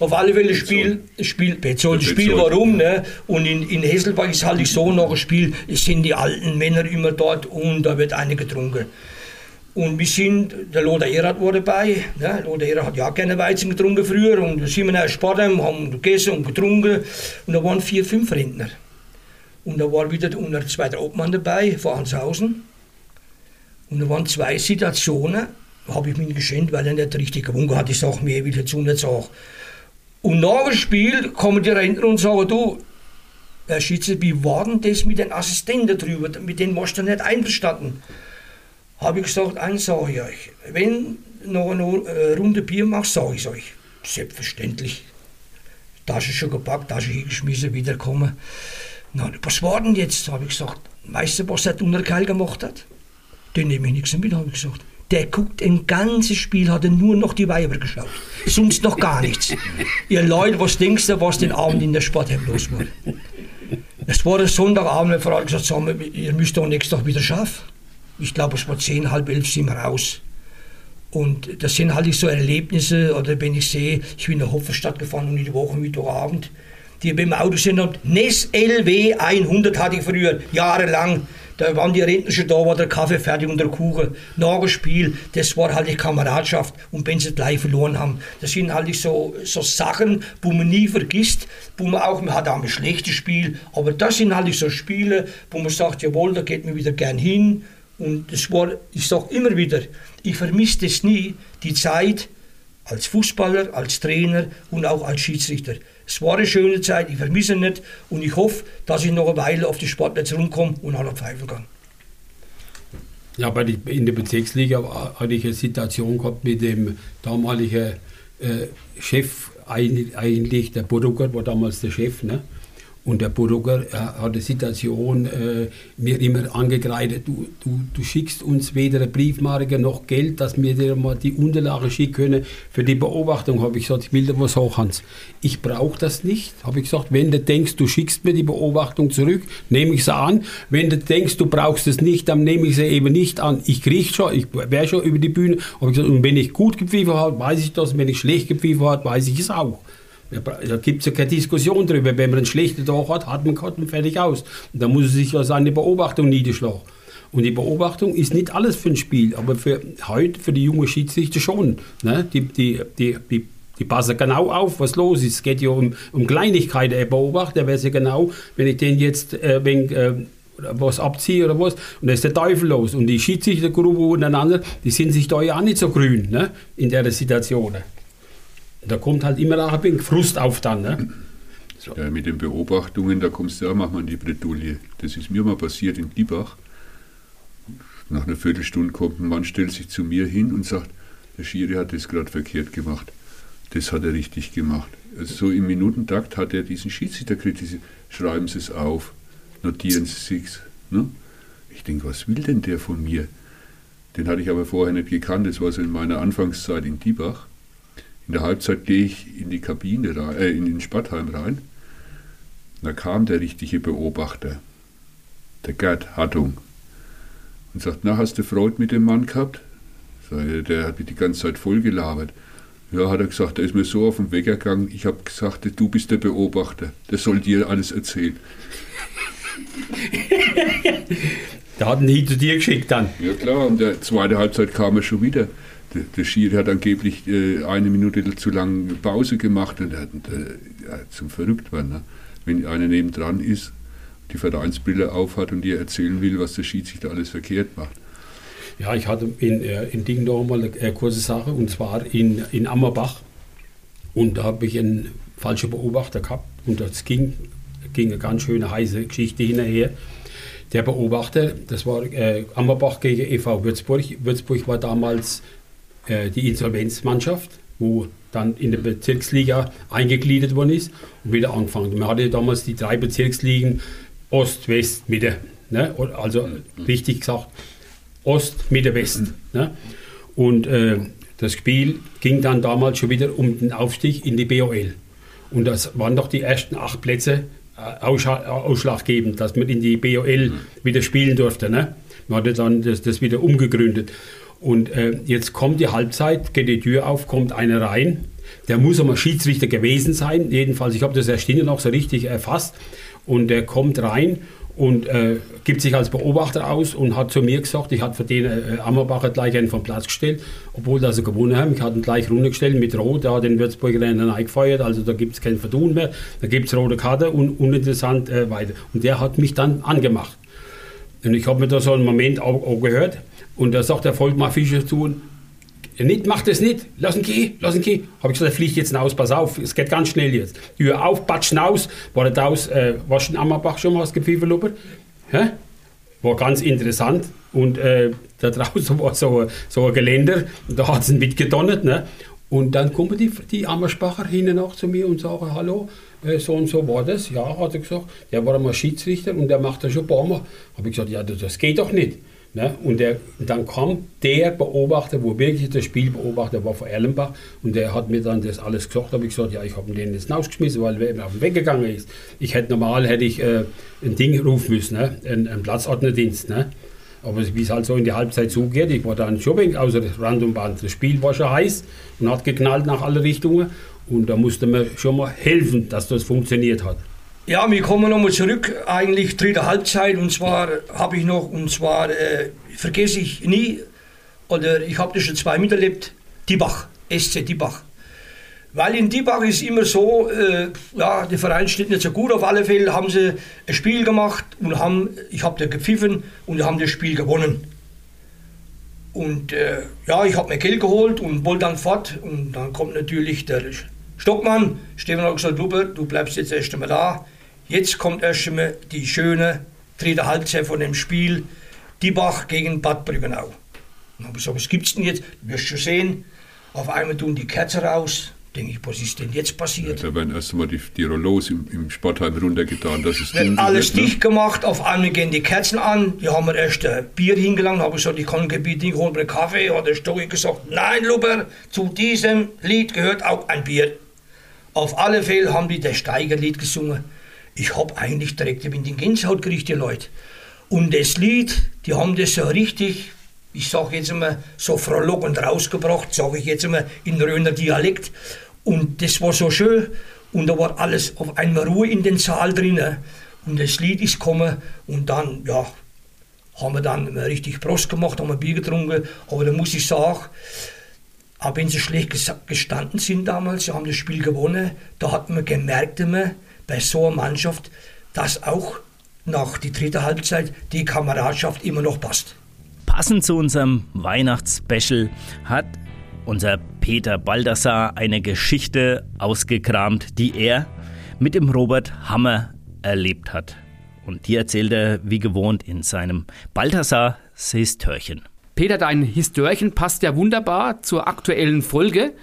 Auf alle Fälle Spiel, Spiel, Petzold, Spiel warum, ne? Und in, in Hesselbach ist halt so noch ein Spiel, es sind die alten Männer immer dort und da wird eine getrunken. Und wir sind, der Lothar Erhard war dabei, ne? Lothar Erhard hat ja gerne Weizen getrunken früher und da sind wir nach Sportheim, haben gegessen und getrunken und da waren vier, fünf Rentner. Und da war wieder unser zweiter Obmann dabei, von Hanshausen. Und da waren zwei Situationen, habe ich mich geschenkt, weil er nicht richtig gewunken hat. Ich sage mir, ich will dazu nicht sagen. Und nach dem Spiel kommen die Rentner und sagen, du, Herr Schütze, wie war denn das mit den Assistenten drüber? Mit denen warst du nicht einverstanden. Habe ich gesagt, eins sage ich euch, wenn noch eine äh, Runde Bier machst, sage ich es euch. Selbstverständlich. Tasche schon gepackt, Tasche hingeschmissen, wiederkommen. Na, was war denn jetzt? Habe ich gesagt, weißt du, was der Dunnerkeil gemacht hat? Den nehme ich nichts mit, habe ich gesagt. Der guckt ein ganzes Spiel, hat er nur noch die Weiber geschaut. Sonst noch gar nichts. <laughs> Ihr Leute, was denkst du, was den Abend in der Sportheim los war? Es war ein Sonntagabend, meine Frau gesagt, haben, ihr müsst doch nächsten Tag wieder schaffen. Ich glaube, es war zehn, halb elf sind wir raus. Und das sind halt so Erlebnisse, oder wenn ich sehe, ich bin in der Hopferstadt gefahren und in die Woche Mittwochabend, die beim Auto sind und NES LW 100 hatte ich früher, jahrelang. Da waren die Rentner schon da, war der Kaffee fertig und der Kuchen. Nach dem Spiel, das war halt die Kameradschaft und wenn sie gleich verloren haben. Das sind halt so, so Sachen, wo man nie vergisst, wo man auch, man hat auch ein schlechtes Spiel, aber das sind halt so Spiele, wo man sagt, jawohl, da geht man wieder gern hin. Und das war, ich sage immer wieder, ich vermisse das nie, die Zeit als Fußballer, als Trainer und auch als Schiedsrichter. Es war eine schöne Zeit, ich vermisse nicht und ich hoffe, dass ich noch eine Weile auf die Sportplätze rumkomme und auch noch pfeifen kann. Ja, bei die, in der Bezirksliga hatte ich eine Situation gehabt mit dem damaligen äh, Chef, eigentlich, der Boducker war damals der Chef, ne? Und der Burger hat die Situation äh, mir immer angekreidet, du, du, du schickst uns weder eine Briefmarke noch Geld, dass wir dir mal die Unterlage schicken können für die Beobachtung. Habe ich gesagt, ich will dir was sagen, Hans. Ich brauche das nicht. Habe ich gesagt, wenn du denkst, du schickst mir die Beobachtung zurück, nehme ich sie an. Wenn du denkst, du brauchst es nicht, dann nehme ich sie eben nicht an. Ich kriege schon, ich wäre schon über die Bühne. Habe ich gesagt, und wenn ich gut gepfiffen habe, weiß ich das. Wenn ich schlecht gepfiffen habe, weiß ich es auch. Da gibt es ja keine Diskussion drüber. Wenn man einen schlechten Tag hat, hat man Karten fertig aus. Und da muss er sich ja seine Beobachtung niederschlagen. Und die Beobachtung ist nicht alles für ein Spiel, aber für heute, für die jungen Schiedsrichter schon. Ne? Die, die, die, die, die passen genau auf, was los ist. Es geht ja um, um Kleinigkeiten. Er beobachtet, er weiß ja genau, wenn ich den jetzt äh, wenn, äh, was abziehe oder was, und da ist der Teufel los. Und die Schiedsrichtergruppe untereinander, die sind sich da ja auch nicht so grün ne? in der Situation. Da kommt halt immer auch ein wenig Frust auf dann. Ne? So. Ja, mit den Beobachtungen, da kommst du auch manchmal in die Bredouille. Das ist mir mal passiert in Diebach. Nach einer Viertelstunde kommt ein Mann, stellt sich zu mir hin und sagt, der Schiri hat das gerade verkehrt gemacht. Das hat er richtig gemacht. Also so im Minutentakt hat er diesen Schiedsrichter kritisiert. Schreiben Sie es auf, notieren Sie es. Ne? Ich denke, was will denn der von mir? Den hatte ich aber vorher nicht gekannt. Das war so in meiner Anfangszeit in Diebach. In der Halbzeit gehe ich in die Kabine, rein, äh, in den Spattheim rein. Da kam der richtige Beobachter, der Gerd Hattung, und sagt, na, hast du Freude mit dem Mann gehabt? Der hat mich die ganze Zeit voll gelabert. Ja, hat er gesagt, der ist mir so auf den Weg gegangen. Ich habe gesagt, du bist der Beobachter. Der soll dir alles erzählen. <laughs> der hat ihn nie zu dir geschickt dann. Ja klar, und der zweite Halbzeit kam er schon wieder der, der Schiri hat angeblich äh, eine Minute zu lang Pause gemacht und er hat äh, zum verrückt werden. Ne? Wenn einer nebendran ist, die Vereinsbrille aufhat und dir erzählen will, was der Schiedsrichter alles verkehrt macht. Ja, ich hatte in, äh, in Dingendorf mal eine äh, kurze Sache und zwar in, in Ammerbach. Und da habe ich einen falschen Beobachter gehabt und das ging, ging eine ganz schöne heiße Geschichte hinterher. Der Beobachter, das war äh, Ammerbach gegen EV Würzburg. Würzburg war damals die Insolvenzmannschaft, wo dann in der Bezirksliga eingegliedert worden ist und wieder angefangen. Man hatte damals die drei Bezirksligen Ost, West, Mitte. Ne? Also richtig gesagt, Ost, Mitte, Westen. Ne? Und äh, das Spiel ging dann damals schon wieder um den Aufstieg in die BOL. Und das waren doch die ersten acht Plätze äh, ausschlaggebend, dass man in die BOL wieder spielen durfte. Ne? Man hatte dann das, das wieder umgegründet. Und äh, jetzt kommt die Halbzeit, geht die Tür auf, kommt einer rein. Der muss aber Schiedsrichter gewesen sein. Jedenfalls, ich habe das erst noch so richtig erfasst. Und der kommt rein und äh, gibt sich als Beobachter aus und hat zu mir gesagt, ich hatte für den äh, Ammerbacher gleich einen vom Platz gestellt, obwohl das sie gewonnen haben. Ich hatte ihn gleich runtergestellt mit Rot, ja, den Würzburger dann eingefeuert, also da gibt es kein Verdun mehr, da gibt es rote Karte und uninteressant äh, weiter. Und der hat mich dann angemacht. Und ich habe mir da so einen Moment auch, auch gehört und da sagt der Volkmar Fischer zu, nicht, mach das nicht, lass ihn gehen, lass ihn gehen. Habe ich gesagt, er fliegt jetzt hinaus, pass auf, es geht ganz schnell jetzt. Tür auf, patschen aus, war da aus, äh, warst du Ammerbach schon mal ausgepfiffen, Lupper? Hä? War ganz interessant und äh, da draußen <laughs> war so, so ein Geländer und da hat es mitgedonnert. Ne? Und dann kommen die, die Ammersbacher hinten auch zu mir und sagen, hallo, äh, so und so war das. Ja, hat er gesagt, der war einmal Schiedsrichter und der macht das schon ein paar Mal. Habe ich gesagt, ja, das geht doch nicht. Ne? Und, der, dann kam der Beobachter, wo wirklich das Spiel beobachtet war, von Erlenbach, und der hat mir dann das alles gesagt. habe ich gesagt, ja, ich habe den jetzt rausgeschmissen, weil er auf den Weg gegangen ist. Ich hätte normal hätte ich äh, ein Ding rufen müssen, ne? ein, ein Platzordnerdienst. Ne? Aber wie es halt so in die Halbzeit zugeht, ich war dann wegen außer das Randomband. Das Spiel war schon heiß und hat geknallt nach alle Richtungen. Und da musste man schon mal helfen, dass das funktioniert hat. Ja, wir kommen nochmal zurück, eigentlich dritte Halbzeit. Und zwar habe ich noch, und zwar äh, vergesse ich nie, oder ich habe das schon zwei miterlebt, Diebach, SC Diebach. Weil in Diebach ist immer so, äh, ja, der Verein steht nicht so gut, auf alle Fälle haben sie ein Spiel gemacht und haben, ich habe da gepfiffen und haben das Spiel gewonnen. Und äh, ja, ich habe mir Geld geholt und wollte dann fort und dann kommt natürlich der Stockmann, Stefan hat gesagt, Lubert, du bleibst jetzt erst einmal da. Jetzt kommt erst einmal die schöne dritte Halbzeit von dem Spiel, Diebach gegen Bad Brüggenau. Und habe gesagt, was gibt's denn jetzt? Du wirst schon sehen. Auf einmal tun die Kerzen raus. Denke ich, was ist denn jetzt passiert? Ja, da werden erst einmal die, die Rollos im, im Sportheim runtergetan. Das ist wird alles wird, ne? dicht gemacht, auf einmal gehen die Kerzen an. Die haben mir erst ein Bier hingelangt, habe gesagt, ich kann Gebiet nicht holen, einen Kaffee. Hat der Stocki gesagt, nein, Luber, zu diesem Lied gehört auch ein Bier. Auf alle Fälle haben die das Steigerlied gesungen. Ich habe eigentlich direkt in den Gänsehaut gekriegt, die Leute. Und das Lied, die haben das so richtig, ich sage jetzt einmal, so frohlockend rausgebracht, sage ich jetzt einmal in Röner Dialekt. Und das war so schön. Und da war alles auf einmal Ruhe in den Saal drinnen. Und das Lied ist gekommen und dann, ja, haben wir dann richtig Prost gemacht, haben ein Bier getrunken. Aber da muss ich sagen, auch wenn sie schlecht gestanden sind damals, sie haben das Spiel gewonnen, da hat man gemerkt immer bei so einer Mannschaft, dass auch nach die dritte Halbzeit die Kameradschaft immer noch passt. Passend zu unserem Weihnachtsspecial hat unser Peter Baldassar eine Geschichte ausgekramt, die er mit dem Robert Hammer erlebt hat. Und die erzählt er wie gewohnt in seinem Baldassar Sistörchen. Peter, dein Histörchen passt ja wunderbar zur aktuellen Folge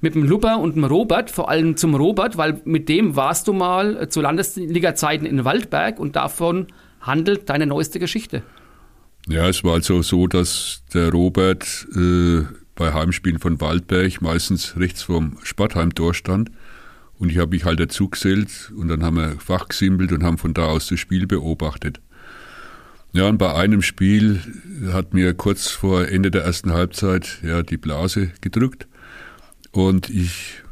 mit dem Lupper und dem Robert, vor allem zum Robert, weil mit dem warst du mal zu Landesliga-Zeiten in Waldberg und davon handelt deine neueste Geschichte. Ja, es war also so, dass der Robert äh, bei Heimspielen von Waldberg meistens rechts vorm Sportheimtor stand. Und ich habe mich halt dazu gesellt und dann haben wir fachgesimpelt und haben von da aus das Spiel beobachtet. Ja, und bei einem Spiel hat mir kurz vor Ende der ersten Halbzeit ja die Blase gedrückt und ich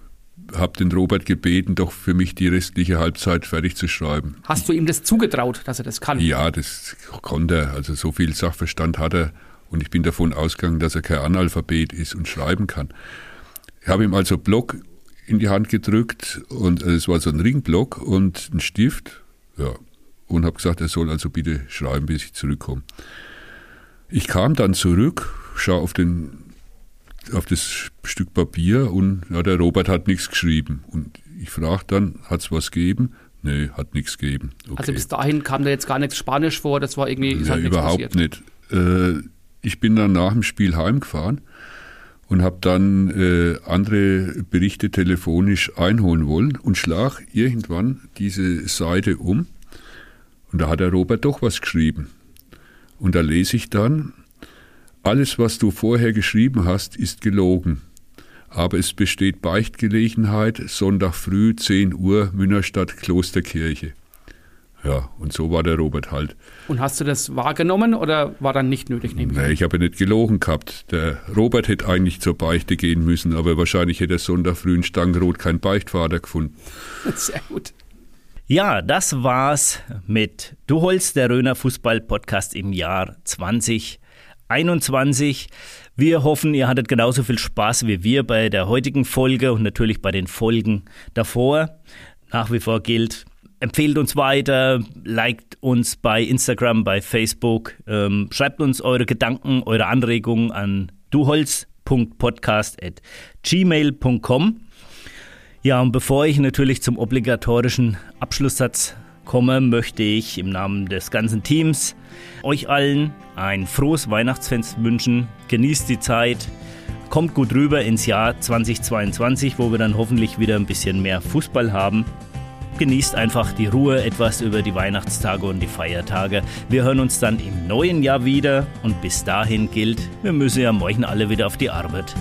habe den Robert gebeten, doch für mich die restliche Halbzeit fertig zu schreiben. Hast du ihm das zugetraut, dass er das kann? Ja, das konnte er. Also so viel Sachverstand hat er und ich bin davon ausgegangen, dass er kein Analphabet ist und schreiben kann. Ich habe ihm also Block in die Hand gedrückt und es war so ein Ringblock und ein Stift. Ja, und habe gesagt, er soll also bitte schreiben, bis ich zurückkomme. Ich kam dann zurück, schaue auf, auf das Stück Papier und ja, der Robert hat nichts geschrieben. Und ich frage dann, hat es was gegeben? Nee, hat nichts gegeben. Okay. Also bis dahin kam da jetzt gar nichts Spanisch vor, das war irgendwie ja, überhaupt nicht. Äh, ich bin dann nach dem Spiel heimgefahren und habe dann äh, andere Berichte telefonisch einholen wollen und schlag irgendwann diese Seite um und da hat der Robert doch was geschrieben. Und da lese ich dann, alles, was du vorher geschrieben hast, ist gelogen. Aber es besteht Beichtgelegenheit, Sonntag früh 10 Uhr, Münnerstadt Klosterkirche. Ja, und so war der Robert halt. Und hast du das wahrgenommen oder war dann nicht nötig? Nehme ich nee, ich habe nicht gelogen gehabt. Der Robert hätte eigentlich zur Beichte gehen müssen, aber wahrscheinlich hätte er Sonntag früh in Stangenrot keinen Beichtvater gefunden. <laughs> Sehr gut. Ja, das war's mit Du holst der Röner Fußball Podcast im Jahr 2021. Wir hoffen, ihr hattet genauso viel Spaß wie wir bei der heutigen Folge und natürlich bei den Folgen davor. Nach wie vor gilt, empfehlt uns weiter, liked uns bei Instagram, bei Facebook, ähm, schreibt uns eure Gedanken, eure Anregungen an duholz.podcast.gmail.com. Ja, und bevor ich natürlich zum obligatorischen Abschlusssatz komme, möchte ich im Namen des ganzen Teams euch allen ein frohes Weihnachtsfest wünschen. Genießt die Zeit. Kommt gut rüber ins Jahr 2022, wo wir dann hoffentlich wieder ein bisschen mehr Fußball haben genießt einfach die Ruhe etwas über die Weihnachtstage und die Feiertage. Wir hören uns dann im neuen Jahr wieder und bis dahin gilt, wir müssen ja morgen alle wieder auf die Arbeit.